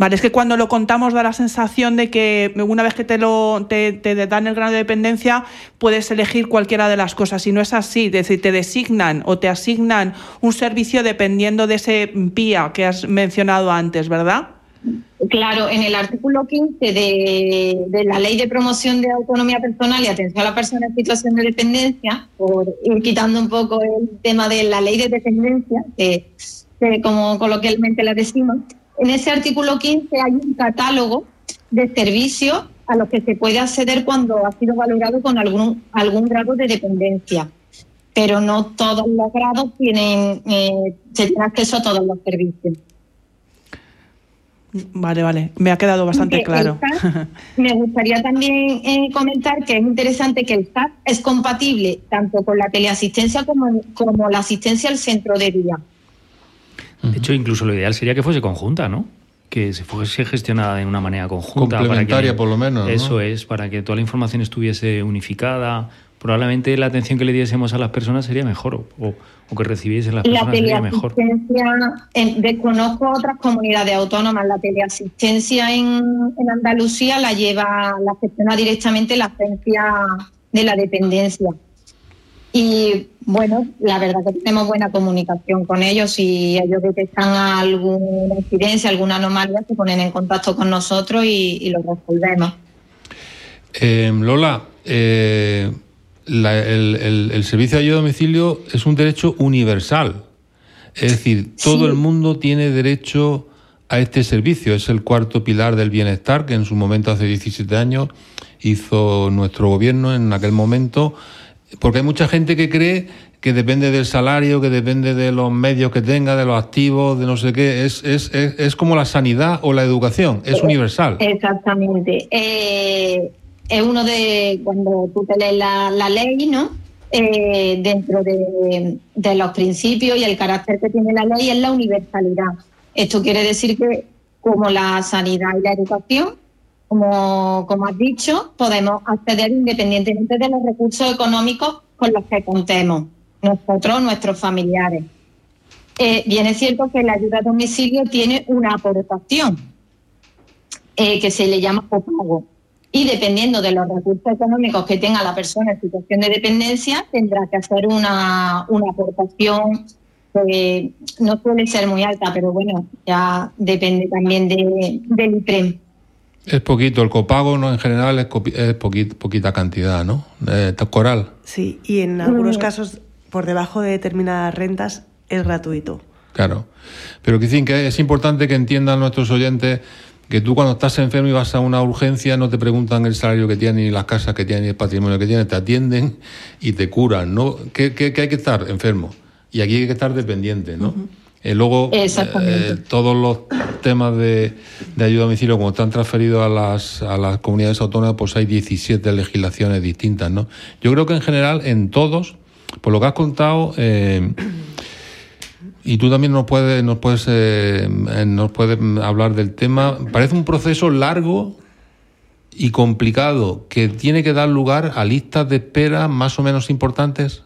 Vale, es que cuando lo contamos da la sensación de que una vez que te lo dan el grado de dependencia puedes elegir cualquiera de las cosas y no es así, es decir, te designan o te asignan un servicio dependiendo de ese PIA que has mencionado antes, ¿verdad? Claro, en el artículo 15 de, la Ley de Promoción de Autonomía Personal y Atención a la Persona en Situación de Dependencia, por ir quitando un poco el tema de la Ley de Dependencia, que como coloquialmente la decimos, en ese artículo 15 hay un catálogo de servicios a los que se puede acceder cuando ha sido valorado con algún, algún grado de dependencia. Pero no todos los grados tienen, eh, se tiene acceso a todos los servicios. Vale, vale, me ha quedado bastante Que claro. SAT, me gustaría también eh, comentar que es interesante que el SAT es compatible tanto con la teleasistencia como, como la asistencia al centro de día. De hecho, incluso lo ideal sería que fuese conjunta, ¿no? Que se fuese gestionada de una manera conjunta. Complementaria, que- por lo menos, ¿no? Eso es, para que toda la información estuviese unificada. Probablemente la atención que le diésemos a las personas sería mejor, o, o- que recibiesen las La personas sería mejor. teleasistencia, en- desconozco otras comunidades autónomas, la teleasistencia en, en Andalucía la lleva, la gestiona directamente la agencia de la dependencia. Y bueno, la verdad que tenemos buena comunicación con ellos y ellos detectan alguna incidencia, alguna anomalía, se ponen en contacto con nosotros y, y lo resolvemos. Eh, Lola, eh, la- el, el- el servicio de ayuda a domicilio es un derecho universal. Es decir, todo el mundo tiene derecho a este servicio. Es el cuarto pilar del bienestar que en su momento, hace 17 años, hizo nuestro gobierno en aquel momento. Porque hay mucha gente que cree que depende del salario, que depende de los medios que tenga, de los activos, de no sé qué. Es, es, es, es como la sanidad o la educación, es universal. Exactamente. Eh, es uno de, cuando tú te lees la, la ley, ¿no? Eh, dentro de, de los principios y el carácter que tiene la ley es la universalidad. Esto quiere decir que como la sanidad y la educación, como, como has dicho, podemos acceder independientemente de los recursos económicos con los que contemos, nosotros, nuestros familiares. Eh, bien es cierto que la ayuda a domicilio tiene una aportación eh, que se le llama copago. Y dependiendo de los recursos económicos que tenga la persona en situación de dependencia, tendrá que hacer una, una aportación que no suele ser muy alta, pero bueno, ya depende también de, del IPREM. Es poquito, el copago no en general es, es poqui- poquita cantidad, ¿no? Eh, coral. Sí, y en algunos casos, por debajo de determinadas rentas, es gratuito. Claro. Pero dicen que es importante que entiendan nuestros oyentes que tú cuando estás enfermo y vas a una urgencia no te preguntan el salario que tienes, ni las casas que tienes, ni el patrimonio que tienes, te atienden y te curan, ¿no? Que, que- que hay que estar enfermo y aquí hay que estar dependiente, ¿no? Eh, luego, eh, todos los temas de, de ayuda a domicilio, como están transferidos a las, a las comunidades autónomas, pues hay 17 legislaciones distintas, ¿no? Yo creo que en general, en todos, por lo que has contado, eh, y tú también nos puedes, nos puedes, eh, nos puedes hablar del tema. Parece un proceso largo y complicado que tiene que dar lugar a listas de espera más o menos importantes.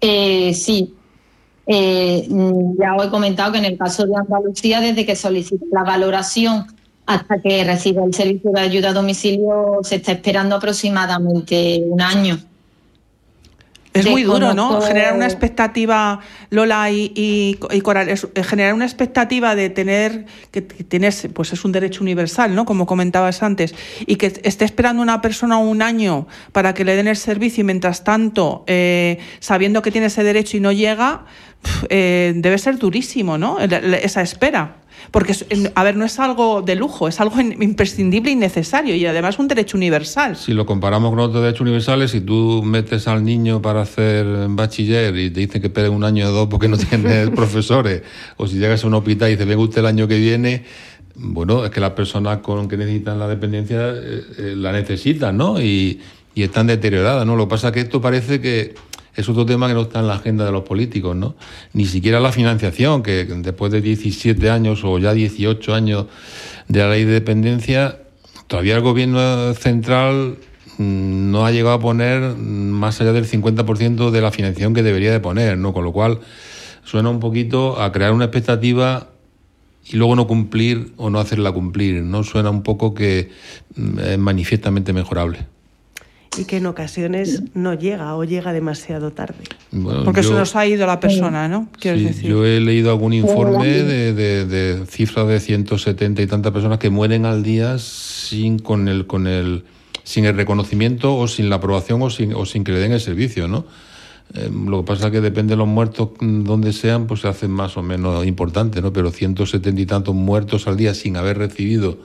Eh, sí, Eh, ya os he comentado que en el caso de Andalucía, desde que solicita la valoración hasta que recibe el servicio de ayuda a domicilio, se está esperando aproximadamente un año. Es muy duro, ¿no? Generar una expectativa, Lola y, y, y Coral, es, eh, generar una expectativa de tener, que, que, tienes, pues es un derecho universal, ¿no? Como comentabas antes, y que esté esperando una persona un año para que le den el servicio y mientras tanto, eh, sabiendo que tiene ese derecho y no llega, eh, debe ser durísimo, ¿no? Esa espera. Porque, a ver, no es algo de lujo, es algo imprescindible y necesario y además un derecho universal. Si lo comparamos con otros derechos universales, si tú metes al niño para hacer bachiller y te dicen que espere un año o dos porque no tienes profesores, o si llegas a un hospital y dices, venga usted el año que viene, bueno, es que las personas con que necesitan la dependencia eh, eh, la necesitan, ¿no? Y, y están deterioradas, ¿no? Lo que pasa es que esto parece que es otro tema que no está en la agenda de los políticos, ¿no? Ni siquiera la financiación, que después de 17 años o ya 18 años de la ley de dependencia, todavía el gobierno central mm, no ha llegado a poner más allá del 50% de la financiación que debería de poner, ¿no? Con lo cual suena un poquito a crear una expectativa y luego no cumplir o no hacerla cumplir, ¿no? Suena un poco que mm, es manifiestamente mejorable y que en ocasiones no llega o llega demasiado tarde. Bueno, Porque yo, se nos ha ido la persona, ¿no? Sí, decir. Yo he leído algún informe de, de, de, cifras de 170 y tantas personas que mueren al día sin con el con el sin el reconocimiento o sin la aprobación o sin, o sin que le den el servicio, ¿no? Eh, lo que pasa es que depende de los muertos donde sean, pues se hacen más o menos importantes, ¿no? Pero 170 y tantos muertos al día sin haber recibido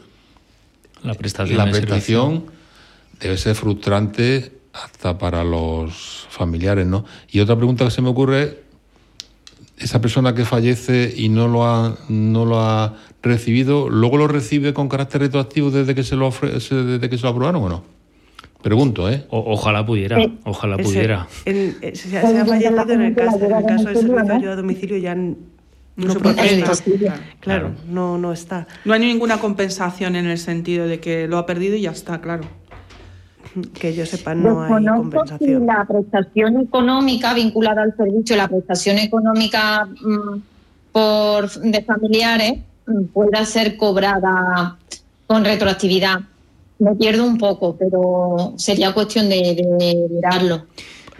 la prestación, la prestación debe ser frustrante hasta para los familiares, ¿no? Y otra pregunta que se me ocurre, esa persona que fallece y no lo ha, no lo ha recibido, ¿luego lo recibe con carácter retroactivo desde que se lo, ofrece, desde que se lo aprobaron o no? Pregunto, ¿eh? O, ojalá pudiera, ojalá Ese, pudiera. En, se, se, ha fallecido en el caso, en el caso del servicio de ayuda a domicilio ya no, no se procede. Claro, claro, no, no está. No hay ninguna compensación en el sentido de que lo ha perdido y ya está, claro que yo sepa no hay compensación. Si la prestación económica vinculada al servicio, la prestación económica mmm, por de familiares mmm, pueda ser cobrada con retroactividad. Me pierdo un poco, pero sería cuestión de, de mirarlo.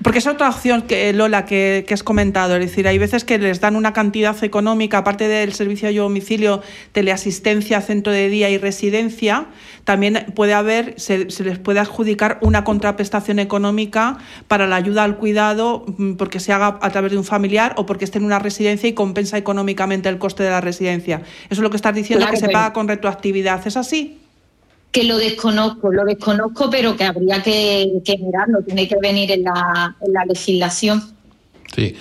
Porque es otra opción que Lola que, que, has comentado, es decir, hay veces que les dan una cantidad económica, aparte del servicio a domicilio, teleasistencia, centro de día y residencia, también puede haber, se, se, les puede adjudicar una contraprestación económica para la ayuda al cuidado, mm, porque se haga a través de un familiar o porque esté en una residencia y compensa económicamente el coste de la residencia. Eso es lo que estás diciendo, claro, que se paga con retroactividad. ¿Es así? Que lo desconozco, lo desconozco, pero que habría que, que mirarlo, tiene que venir en la, en la legislación. Sí.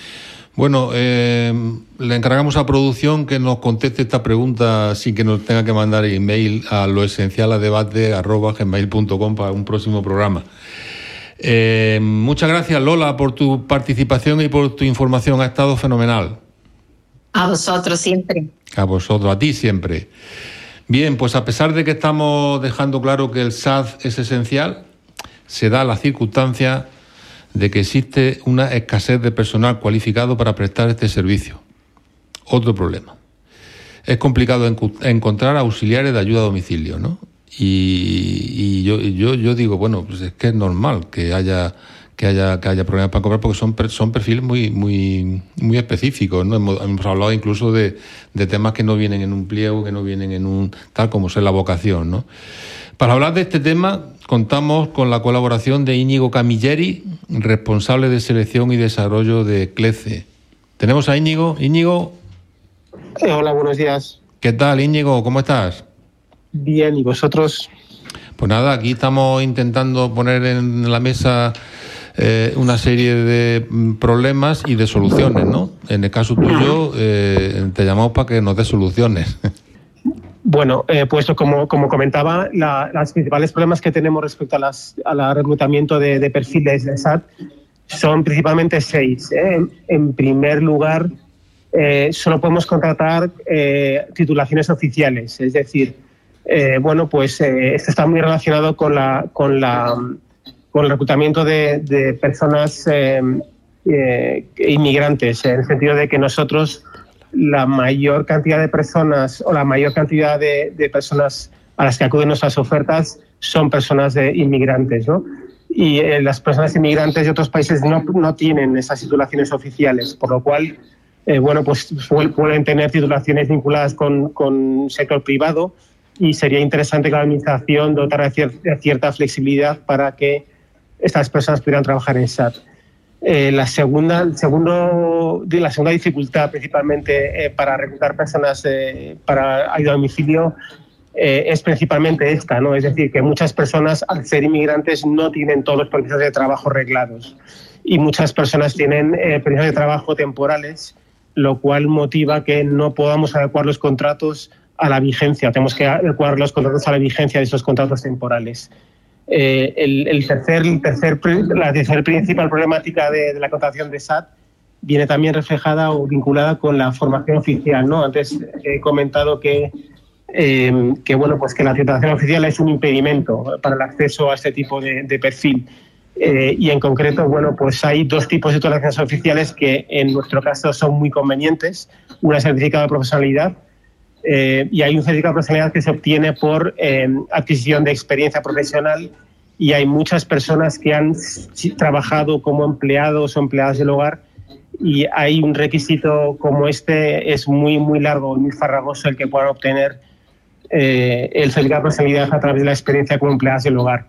Bueno, eh, le encargamos a producción que nos conteste esta pregunta sin que nos tenga que mandar email a lo esencial a debate arroba gmail.com para un próximo programa. Eh, muchas gracias Lola por tu participación y por tu información, ha estado fenomenal. A vosotros siempre. A vosotros, a ti siempre. Bien, pues a pesar de que estamos dejando claro que el SAD es esencial, se da la circunstancia de que existe una escasez de personal cualificado para prestar este servicio. Otro problema. Es complicado encontrar auxiliares de ayuda a domicilio, ¿no? Y, yo, yo digo, bueno, pues es que es normal que haya que haya, que haya problemas para cobrar porque son, son perfiles muy, muy, muy específicos. ¿no? Hemos, hemos hablado incluso de, de, temas que no vienen en un pliego, que no vienen en un tal como es la vocación. ¿no? Para hablar de este tema contamos con la colaboración de Íñigo Camilleri, responsable de selección y desarrollo de CLECE. Tenemos a Íñigo. Íñigo. Eh, hola, buenos días. ¿Qué tal, Íñigo? ¿Cómo estás? Bien, ¿y vosotros? Pues nada, aquí estamos intentando poner en la mesa eh, una serie de problemas y de soluciones, ¿no? En el caso tuyo, eh, te llamamos para que nos des soluciones. Bueno, eh, pues como, como comentaba, la, los principales problemas que tenemos respecto a al reclutamiento de, perfiles de SAT son principalmente seis. ¿eh? En, primer lugar, solo podemos contratar titulaciones oficiales, es decir, bueno, pues esto está muy relacionado con la, con la con el reclutamiento de, personas eh, eh, inmigrantes, en el sentido de que nosotros la mayor cantidad de personas o la mayor cantidad de, de personas a las que acuden nuestras ofertas son personas de inmigrantes, ¿no? Y eh, las personas inmigrantes de otros países no, no tienen esas titulaciones oficiales, por lo cual, eh, bueno, pues pueden tener titulaciones vinculadas con, con sector privado y sería interesante que la administración dotara de cierta flexibilidad para que estas personas pudieran trabajar en SAT. Eh, la, segunda, la segunda dificultad principalmente eh, para reclutar personas eh, para ayuda a domicilio es principalmente esta, ¿no? Es decir, que muchas personas al ser inmigrantes no tienen todos los permisos de trabajo reglados y muchas personas tienen permisos de trabajo temporales, lo cual motiva que no podamos adecuar los contratos a la vigencia, tenemos que adecuar los contratos a la vigencia de esos contratos temporales. Eh, el, tercer, la tercer principal problemática de, la contratación de SAT viene también reflejada o vinculada con la formación oficial. ¿no? Antes he comentado que, eh, que, bueno, pues que la titulación oficial es un impedimento para el acceso a este tipo de, perfil. Eh, y en concreto, bueno, pues hay dos tipos de titulaciones oficiales que en nuestro caso son muy convenientes. Una es certificado de profesionalidad, eh, y hay un certificado de profesionalidad que se obtiene por eh, adquisición de experiencia profesional y hay muchas personas que han trabajado como empleados o empleadas del hogar y hay un requisito como este es muy muy largo y muy farragoso el que puedan obtener eh, el certificado de profesionalidad a través de la experiencia como empleadas del hogar.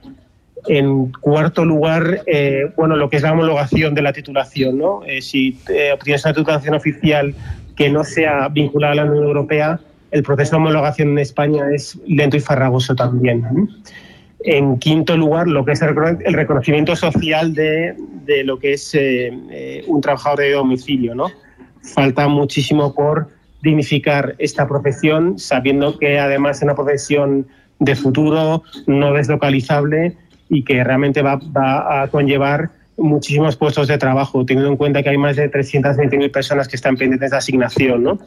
En cuarto lugar, eh, bueno, lo que es la homologación de la titulación, ¿no? Eh, si obtienes una titulación oficial que no sea vinculada a la Unión Europea, el proceso de homologación en España es lento y farragoso también. En quinto lugar, lo que es el reconocimiento social de, lo que es eh, eh, un trabajador de domicilio. ¿no? Falta muchísimo por dignificar esta profesión, sabiendo que además es una profesión de futuro, no deslocalizable y que realmente va, va a conllevar muchísimos puestos de trabajo, teniendo en cuenta que hay más de 320.000 personas que están pendientes de asignación. ¿no?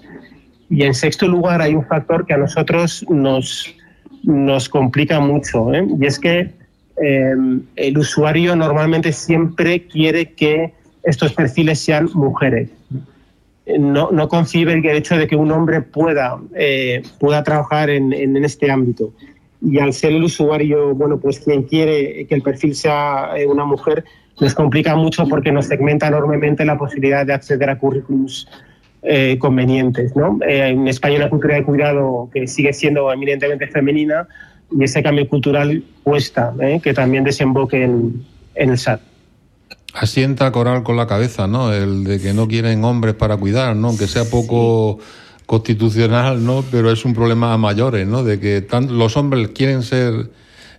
Y en sexto lugar hay un factor que a nosotros nos, nos complica mucho, ¿eh? y es que eh, el usuario normalmente siempre quiere que estos perfiles sean mujeres. No, no concibe el hecho de que un hombre pueda, eh, pueda trabajar en, en, en, este ámbito. Y al ser el usuario, bueno, pues quien quiere que el perfil sea eh, una mujer, nos complica mucho porque nos segmenta enormemente la posibilidad de acceder a currículums eh, convenientes. ¿no? Eh, en España una cultura de cuidado que sigue siendo eminentemente femenina y ese cambio cultural cuesta ¿eh? que también desemboque en, en, el SAT. Asienta Coral con la cabeza, ¿no? El de que no quieren hombres para cuidar, ¿no? Que sea poco sí. constitucional, ¿no? Pero es un problema a mayores, ¿no? De que tan, los hombres quieren ser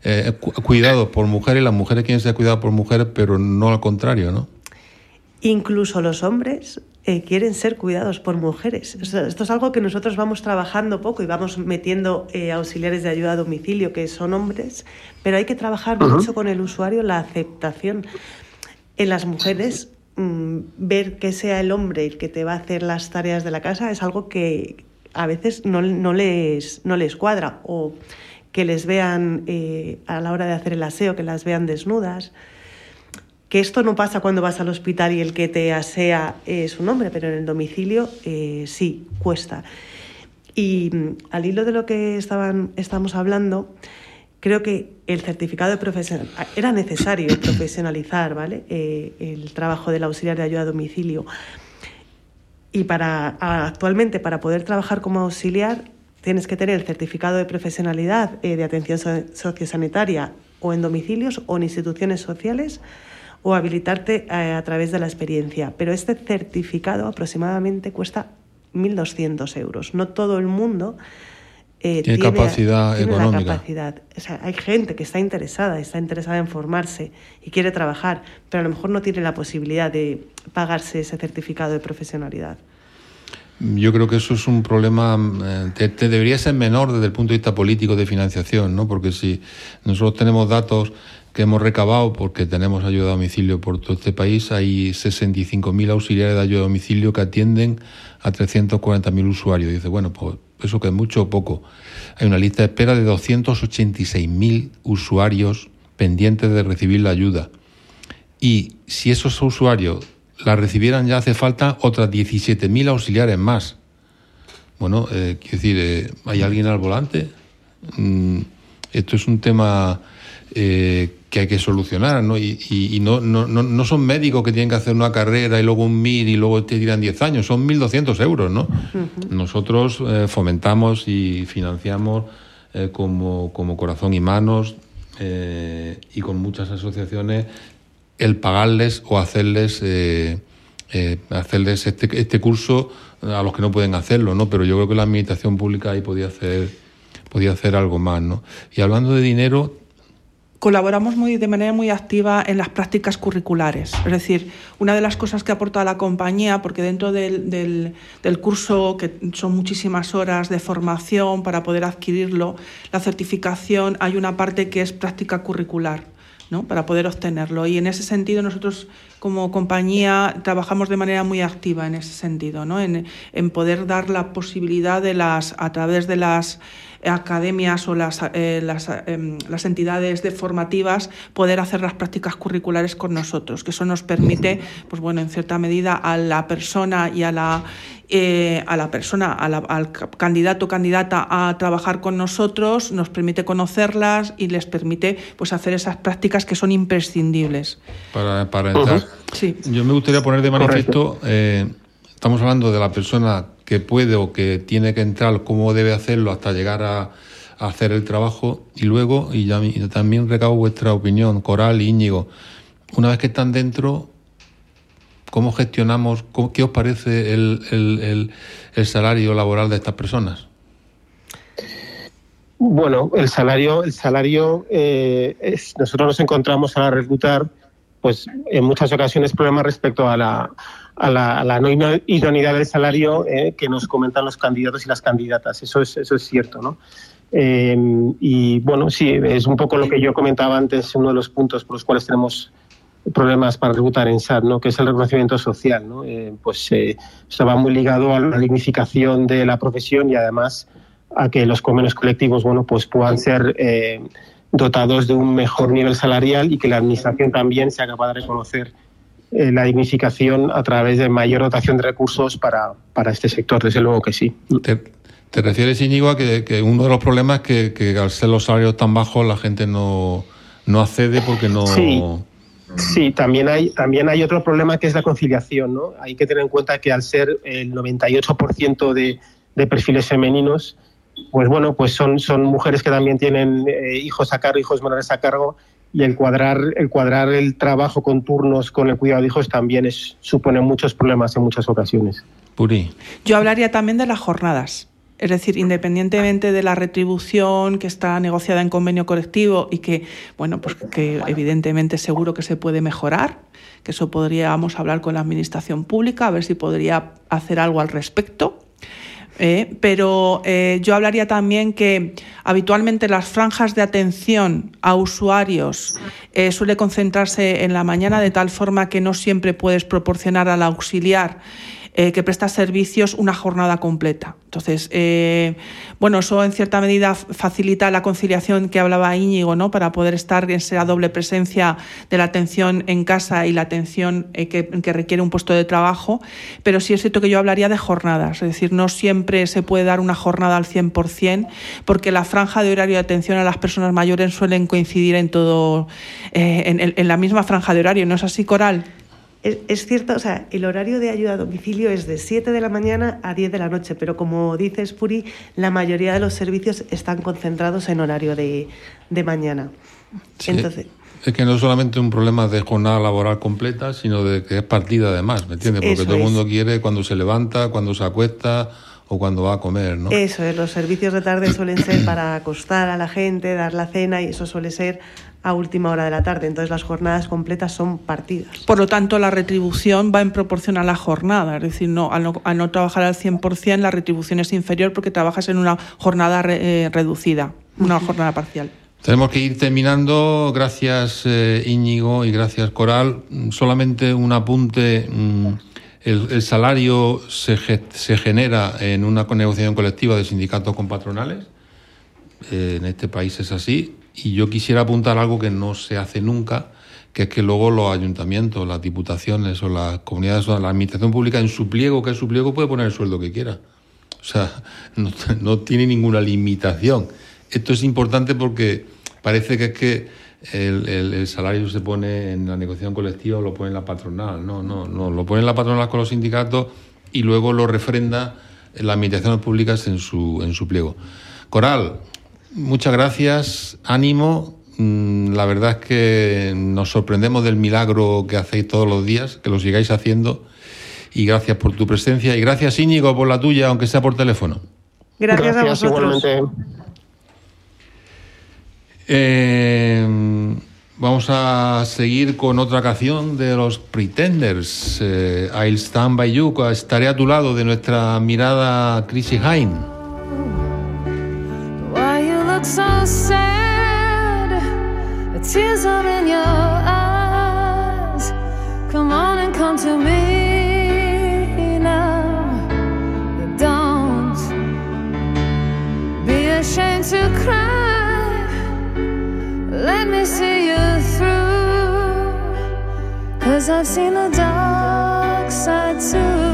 eh, cuidados por mujeres y las mujeres quieren ser cuidadas por mujeres, pero no al contrario, ¿no? Incluso los hombres eh, quieren ser cuidados por mujeres. O sea, esto es algo que nosotros vamos trabajando poco y vamos metiendo eh, auxiliares de ayuda a domicilio que son hombres, pero hay que trabajar uh -huh. mucho con el usuario la aceptación. En las mujeres, mmm, ver que sea el hombre el que te va a hacer las tareas de la casa es algo que a veces no, no, les, no les cuadra o que les vean eh, a la hora de hacer el aseo, que las vean desnudas que esto no pasa cuando vas al hospital y el que te asea es un hombre, pero en el domicilio eh, sí, cuesta. Y mm, al hilo de lo que estaban, estamos hablando, creo que el certificado de profesional era necesario profesionalizar ¿vale? Eh, el trabajo del auxiliar de ayuda a domicilio. Y para actualmente, para poder trabajar como auxiliar, tienes que tener el certificado de profesionalidad eh, de atención sociosanitaria o en domicilios o en instituciones sociales o habilitarte a, a través de la experiencia. Pero este certificado aproximadamente cuesta 1.200 euros. No todo el mundo eh, tiene, tiene, capacidad tiene económica. La capacidad. O sea, hay gente que está interesada, está interesada en formarse y quiere trabajar, pero a lo mejor no tiene la posibilidad de pagarse ese certificado de profesionalidad. Yo creo que eso es un problema, eh, te, te, debería ser menor desde el punto de vista político de financiación, ¿no? Porque si nosotros tenemos datos que hemos recabado porque tenemos ayuda a domicilio por todo este país. Hay 65.000 auxiliares de ayuda a domicilio que atienden a 340.000 usuarios. dice, bueno, pues eso que es mucho o poco. Hay una lista de espera de 286.000 usuarios pendientes de recibir la ayuda. Y si esos usuarios la recibieran ya hace falta otras 17.000 auxiliares más. Bueno, eh, quiero decir, eh, ¿hay alguien al volante? Mm, esto es un tema eh, que hay que solucionar, ¿no? Y, y- y no, no, no, no son médicos que tienen que hacer una carrera y luego un MIR y luego te tiran 10 años, son 1.200 euros, ¿no? Nosotros eh, fomentamos y financiamos eh, como, como Corazón y Manos y con muchas asociaciones el pagarles o hacerles hacerles este, este curso a los que no pueden hacerlo, ¿no? Pero yo creo que la administración pública ahí podía hacer podía hacer algo más, ¿no? Y hablando de dinero, Colaboramos muy, de manera muy activa en las prácticas curriculares. Es decir, una de las cosas que ha aportado la compañía, porque dentro del- del curso, que son muchísimas horas de formación para poder adquirirlo, la certificación, hay una parte que es práctica curricular. ¿No? para poder obtenerlo. Y en ese sentido nosotros como compañía trabajamos de manera muy activa en ese sentido, ¿no? en, en poder dar la posibilidad de las, a través de las academias o las, eh, las, em, las entidades de formativas poder hacer las prácticas curriculares con nosotros, que eso nos permite, pues bueno, en cierta medida a la persona y a la eh, a la persona, a la- al ca- candidato o candidata a trabajar con nosotros, nos permite conocerlas y les permite pues hacer esas prácticas que son imprescindibles. para, para entrar. Sí. Yo me gustaría poner de manifiesto, eh, estamos hablando de la persona que puede o que tiene que entrar, cómo debe hacerlo hasta llegar a, a hacer el trabajo y luego, y, ya, y también recabo vuestra opinión, Coral y Íñigo, una vez que están dentro, ¿cómo gestionamos, qué os parece el, el- el- salario laboral de estas personas? Bueno, el salario, el salario, eh, es- nosotros nos encontramos a reclutar, pues en muchas ocasiones problemas respecto a la, a la, la no idoneidad del salario eh, que nos comentan los candidatos y las candidatas. Eso es, eso es cierto, ¿no? Eh, y bueno, sí, es un poco lo que yo comentaba antes, uno de los puntos por los cuales tenemos problemas para reclutar en SAT, ¿no? que es el reconocimiento social. ¿no? Eh, pues eh, esto va muy ligado a la dignificación de la profesión y además a que los convenios colectivos bueno, pues puedan ser eh, dotados de un mejor nivel salarial y que la Administración también sea capaz de reconocer eh, la dignificación a través de mayor dotación de recursos para, para este sector, desde luego que sí. ¿Te, te refieres, Íñigo, a que, que uno de los problemas es que, que al ser los salarios tan bajos la gente no, no accede porque no... Sí. Sí, también hay, también hay otro problema que es la conciliación. ¿no? Hay que tener en cuenta que al ser el 98% de, de perfiles femeninos, pues bueno, pues son, son mujeres que también tienen eh, hijos a cargo, hijos menores a cargo, y el cuadrar, el cuadrar el trabajo con turnos con el cuidado de hijos también es, supone muchos problemas en muchas ocasiones. Puri. Yo hablaría también de las jornadas. Es decir, independientemente de la retribución que está negociada en convenio colectivo y que, bueno, pues que evidentemente seguro que se puede mejorar, que eso podríamos hablar con la administración pública, a ver si podría hacer algo al respecto. Eh, pero eh, yo hablaría también que habitualmente las franjas de atención a usuarios eh, suele concentrarse en la mañana de tal forma que no siempre puedes proporcionar al auxiliar eh, que presta servicios una jornada completa. Entonces, eh, bueno, eso en cierta medida facilita la conciliación que hablaba Íñigo, ¿no? Para poder estar en esa doble presencia de la atención en casa y la atención eh, que, requiere un puesto de trabajo. Pero sí es cierto que yo hablaría de jornadas, es decir, no siempre se puede dar una jornada al 100%, porque la franja de horario de atención a las personas mayores suelen coincidir en todo, eh, en la misma franja de horario. ¿No es así, Coral? Es, es cierto, o sea, el horario de ayuda a domicilio es de 7 de la mañana a 10 de la noche, pero como dices, Puri, la mayoría de los servicios están concentrados en horario de, de mañana. Sí. Entonces, Es que no es solamente un problema de jornada laboral completa, sino de que es partida además, ¿me entiendes? Porque todo el es. mundo quiere cuando se levanta, cuando se acuesta o cuando va a comer, ¿no? eso es, los servicios de tarde suelen ser para acostar a la gente, dar la cena y eso suele ser a última hora de la tarde. Entonces las jornadas completas son partidas. Por lo tanto, la retribución va en proporción a la jornada. Es decir, no, al, no, al no trabajar al 100%, la retribución es inferior porque trabajas en una jornada re- eh, reducida, una jornada parcial. Tenemos que ir terminando. Gracias eh, Íñigo y gracias Coral. Mm, Solamente un apunte. mm, El, salario se, se genera en una negociación colectiva de sindicatos con patronales. Eh, en este país es así. Y yo quisiera apuntar algo que no se hace nunca, que es que luego los ayuntamientos, las diputaciones o las comunidades, o la administración pública en su pliego, que es su pliego, puede poner el sueldo que quiera. O sea, no, no tiene ninguna limitación. Esto es importante porque parece que es que el, el- el salario se pone en la negociación colectiva o lo pone en la patronal. No, no, no. Lo pone en la patronal con los sindicatos y luego lo refrenda en las administraciones públicas en su, en su pliego. Coral, muchas gracias, ánimo. Mm, La verdad es que nos sorprendemos del milagro que hacéis todos los días, que lo sigáis haciendo. Y gracias por tu presencia. Y gracias, Íñigo, por la tuya, aunque sea por teléfono. Gracias, a vosotros. Eh, vamos a seguir con otra canción de los Pretenders. Eh, I'll Stand By You. Estaré a tu lado de nuestra mirada Chrissy Hine. Why you look so sad? The tears are in your eyes. Come on and come to me now. Don't be ashamed to cry. Cause I've seen the dark side too.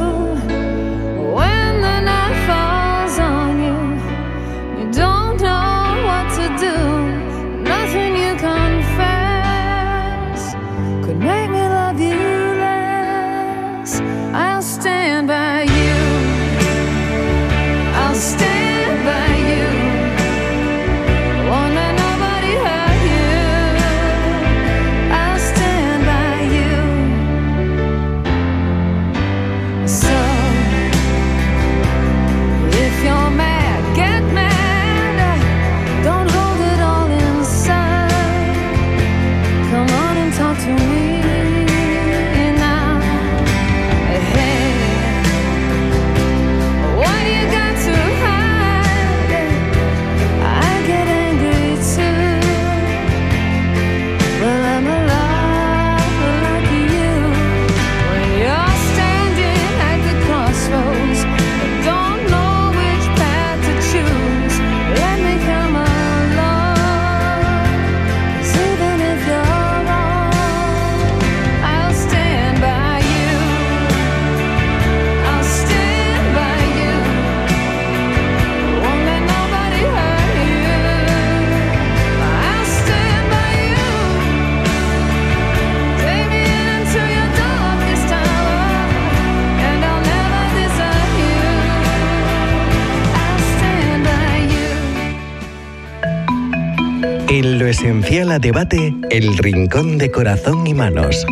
En lo esencial a debate, el rincón de corazón y manos.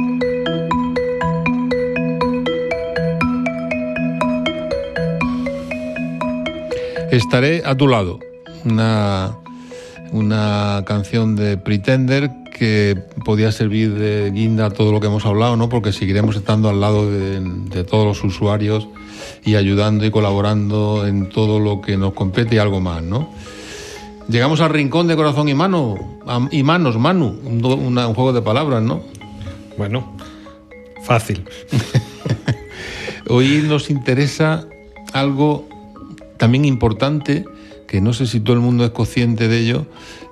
Estaré a tu lado. Una, una canción de Pretender que podía servir de guinda a todo lo que hemos hablado, ¿no? Porque seguiremos estando al lado de, de todos los usuarios y ayudando y colaborando en todo lo que nos compete y algo más, ¿no? Llegamos al rincón de corazón y mano y manos, Manu, un, una- un juego de palabras, ¿no? Bueno, fácil. Hoy nos interesa algo también importante, que no sé si todo el mundo es consciente de ello,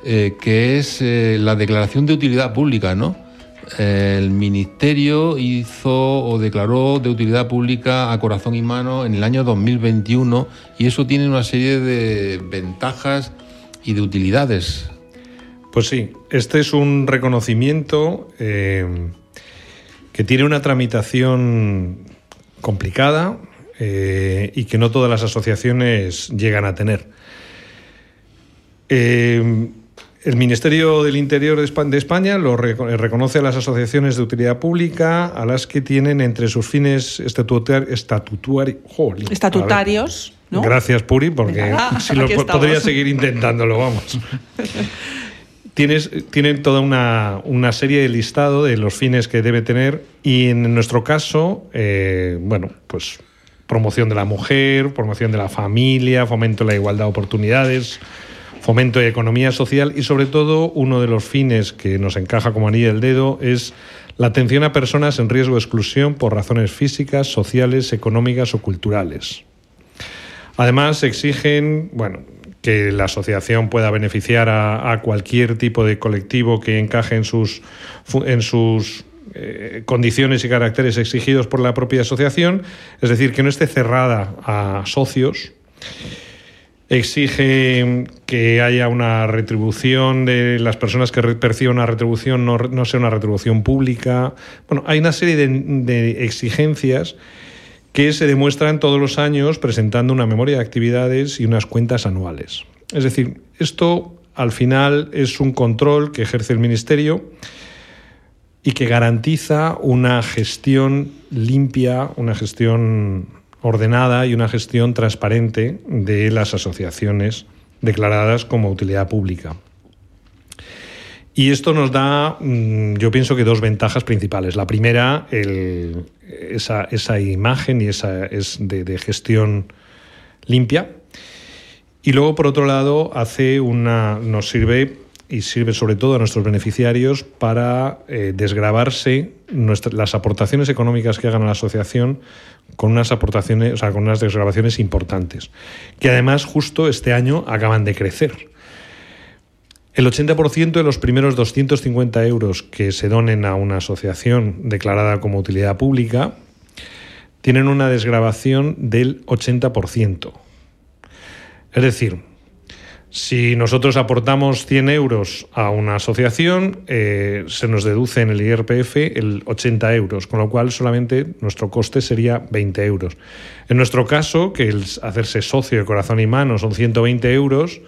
eh, que es eh, la declaración de utilidad pública, ¿no? El Ministerio hizo o declaró de utilidad pública a corazón y mano en el año 2021 y eso tiene una serie de ventajas y de utilidades. Pues sí, este es un reconocimiento eh, que tiene una tramitación complicada eh, y que no todas las asociaciones llegan a tener. Eh, el Ministerio del Interior de Espa- de España lo reco- reconoce a las asociaciones de utilidad pública a las que tienen entre sus fines estatutar- jolín. Estatutarios, ¿no? Gracias, Puri, porque si lo podría seguir intentándolo, vamos. Tienes, tienen toda una, una serie de listado de los fines que debe tener y en nuestro caso, eh, bueno, pues promoción de la mujer, promoción de la familia, fomento de la igualdad de oportunidades, fomento de economía social y sobre todo uno de los fines que nos encaja como anillo del dedo es la atención a personas en riesgo de exclusión por razones físicas, sociales, económicas o culturales. Además, exigen, bueno, que la asociación pueda beneficiar a, cualquier tipo de colectivo que encaje en sus, en sus eh, condiciones y caracteres exigidos por la propia asociación, es decir, que no esté cerrada a socios. Exige que haya una retribución de las personas que perciban una retribución, no, no sea una retribución pública. Bueno, hay una serie de, de exigencias que se demuestran todos los años presentando una memoria de actividades y unas cuentas anuales. Es decir, esto al final es un control que ejerce el Ministerio y que garantiza una gestión limpia, una gestión ordenada y una gestión transparente de las asociaciones declaradas como utilidad pública. Y esto nos da, mm, yo pienso que dos ventajas principales. La primera, esa, esa imagen y esa es de, gestión limpia. Y luego, por otro lado, hace una, nos sirve y sirve sobre todo a nuestros beneficiarios para eh, desgravarse nuestra- las aportaciones económicas que hagan a la asociación con unas aportaciones, o sea, con unas desgrabaciones importantes, que además justo este año acaban de crecer. El 80% de los primeros 250 euros que se donen a una asociación declarada como utilidad pública tienen una desgrabación del 80%. Es decir, si nosotros aportamos 100 euros a una asociación, eh, se nos deduce en el IRPF el 80 euros, con lo cual solamente nuestro coste sería 20 euros. En nuestro caso, que el hacerse socio de corazón y mano son 120 euros,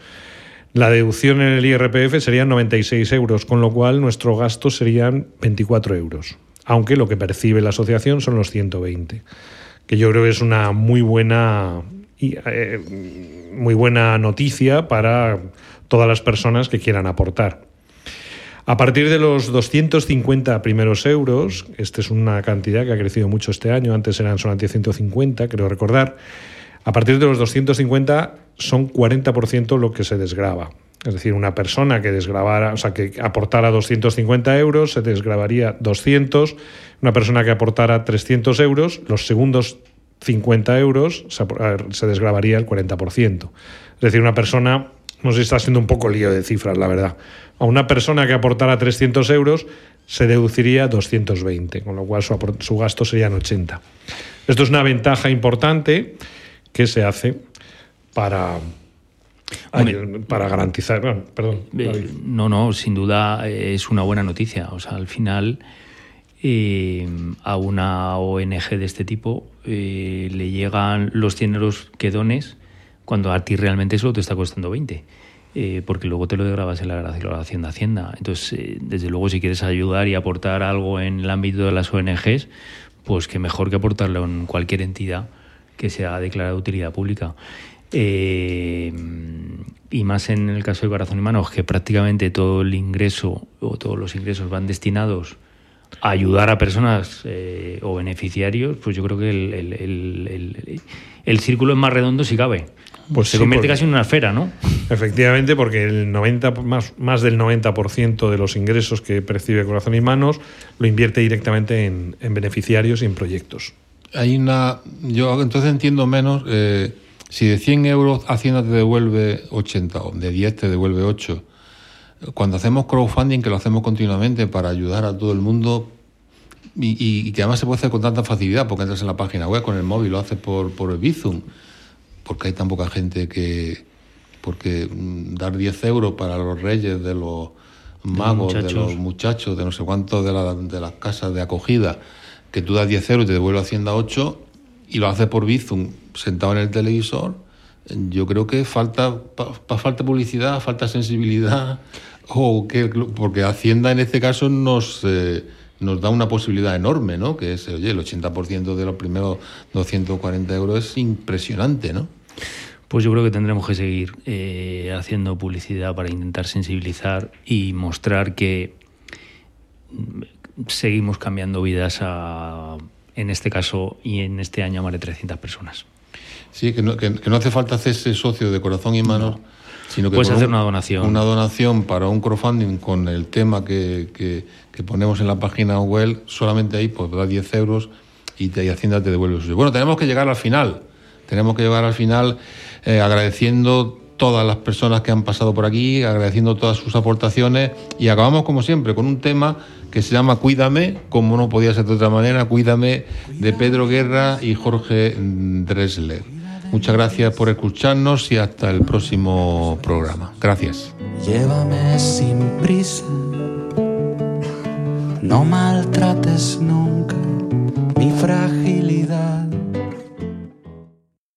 la deducción en el IRPF serían 96 euros, con lo cual nuestro gasto serían 24 euros, aunque lo que percibe la asociación son los 120, que yo creo que es una muy buena, eh, muy buena noticia para todas las personas que quieran aportar. A partir de los 250 primeros euros, esta es una cantidad que ha crecido mucho este año, antes eran solamente 150, creo recordar, a partir de los 250 son 40% lo que se desgrava. Es decir, una persona que desgrabara, o sea, que aportara 250 euros, se desgravaría 200. Una persona que aportara 300 euros, los segundos 50 euros se, apor- a ver, se desgravaría el 40%. Es decir, una persona, no sé si está siendo un poco lío de cifras, la verdad. A una persona que aportara 300 euros se deduciría 220, con lo cual su, su gasto serían 80. Esto es una ventaja importante que se hace para, para garantizar. bueno, perdón. Eh, no, no, sin duda eh, es una buena noticia. O sea, al final eh, a una ONG de este tipo eh, le llegan los 100 euros que dones cuando a ti realmente solo te está costando 20. eh, porque luego te lo grabas en la declaración de Hacienda. Entonces, desde luego, si quieres ayudar y aportar algo en el ámbito de las ONGs, pues que mejor que aportarlo en cualquier entidad que sea declarada de utilidad pública. Eh, y más en el caso de Corazón y Manos, que prácticamente todo el ingreso o todos los ingresos van destinados a ayudar a personas eh, o beneficiarios, pues yo creo que el, el- el- el- el círculo es más redondo si cabe. Pues se sí, convierte porque- casi en una esfera, ¿no? Efectivamente, porque el 90, más, más del 90% de los ingresos que percibe Corazón y Manos lo invierte directamente en, en beneficiarios y en proyectos. Hay una. Yo entonces entiendo menos. eh, si de 100 euros Hacienda te devuelve 80 o de 10 te devuelve 8. Cuando hacemos crowdfunding, que lo hacemos continuamente para ayudar a todo el mundo y, y- y que además se puede hacer con tanta facilidad porque entras en la página web con el móvil, lo haces por, por el Bizum, porque hay tan poca gente que. Porque mm, dar 10 euros para los reyes de los magos, de los muchachos. muchachos, de no sé cuántos de, la- de las casas de acogida, que tú das 10 euros y te devuelve Hacienda 8 y lo haces por Bizum sentado en el televisor, yo creo que falta falta publicidad, falta sensibilidad, o que, porque Hacienda en este caso nos, eh, nos da una posibilidad enorme, ¿no? Que es, oye, el 80% de los primeros 240 euros es impresionante, ¿no? Pues yo creo que tendremos que seguir eh, haciendo publicidad para intentar sensibilizar y mostrar que seguimos cambiando vidas a, en este caso y en este año a más de 300 personas. Sí, que no, que, que no hace falta hacerse socio de corazón y manos, sino que Puedes hacer un- una donación. Una donación para un crowdfunding con el tema que, que- que ponemos en la página web, solamente ahí pues da 10 euros y, te, y Hacienda te devuelve suyo. Bueno, tenemos que llegar al final. Tenemos que llegar al final eh, agradeciendo todas las personas que han pasado por aquí, agradeciendo todas sus aportaciones y acabamos como siempre con un tema que se llama Cuídame, como no podía ser de otra manera, Cuídame de Pedro Guerra y Jorge Dressler. Muchas gracias por escucharnos y hasta el próximo programa. Gracias. Llévame sin prisa, no maltrates nunca mi fragilidad.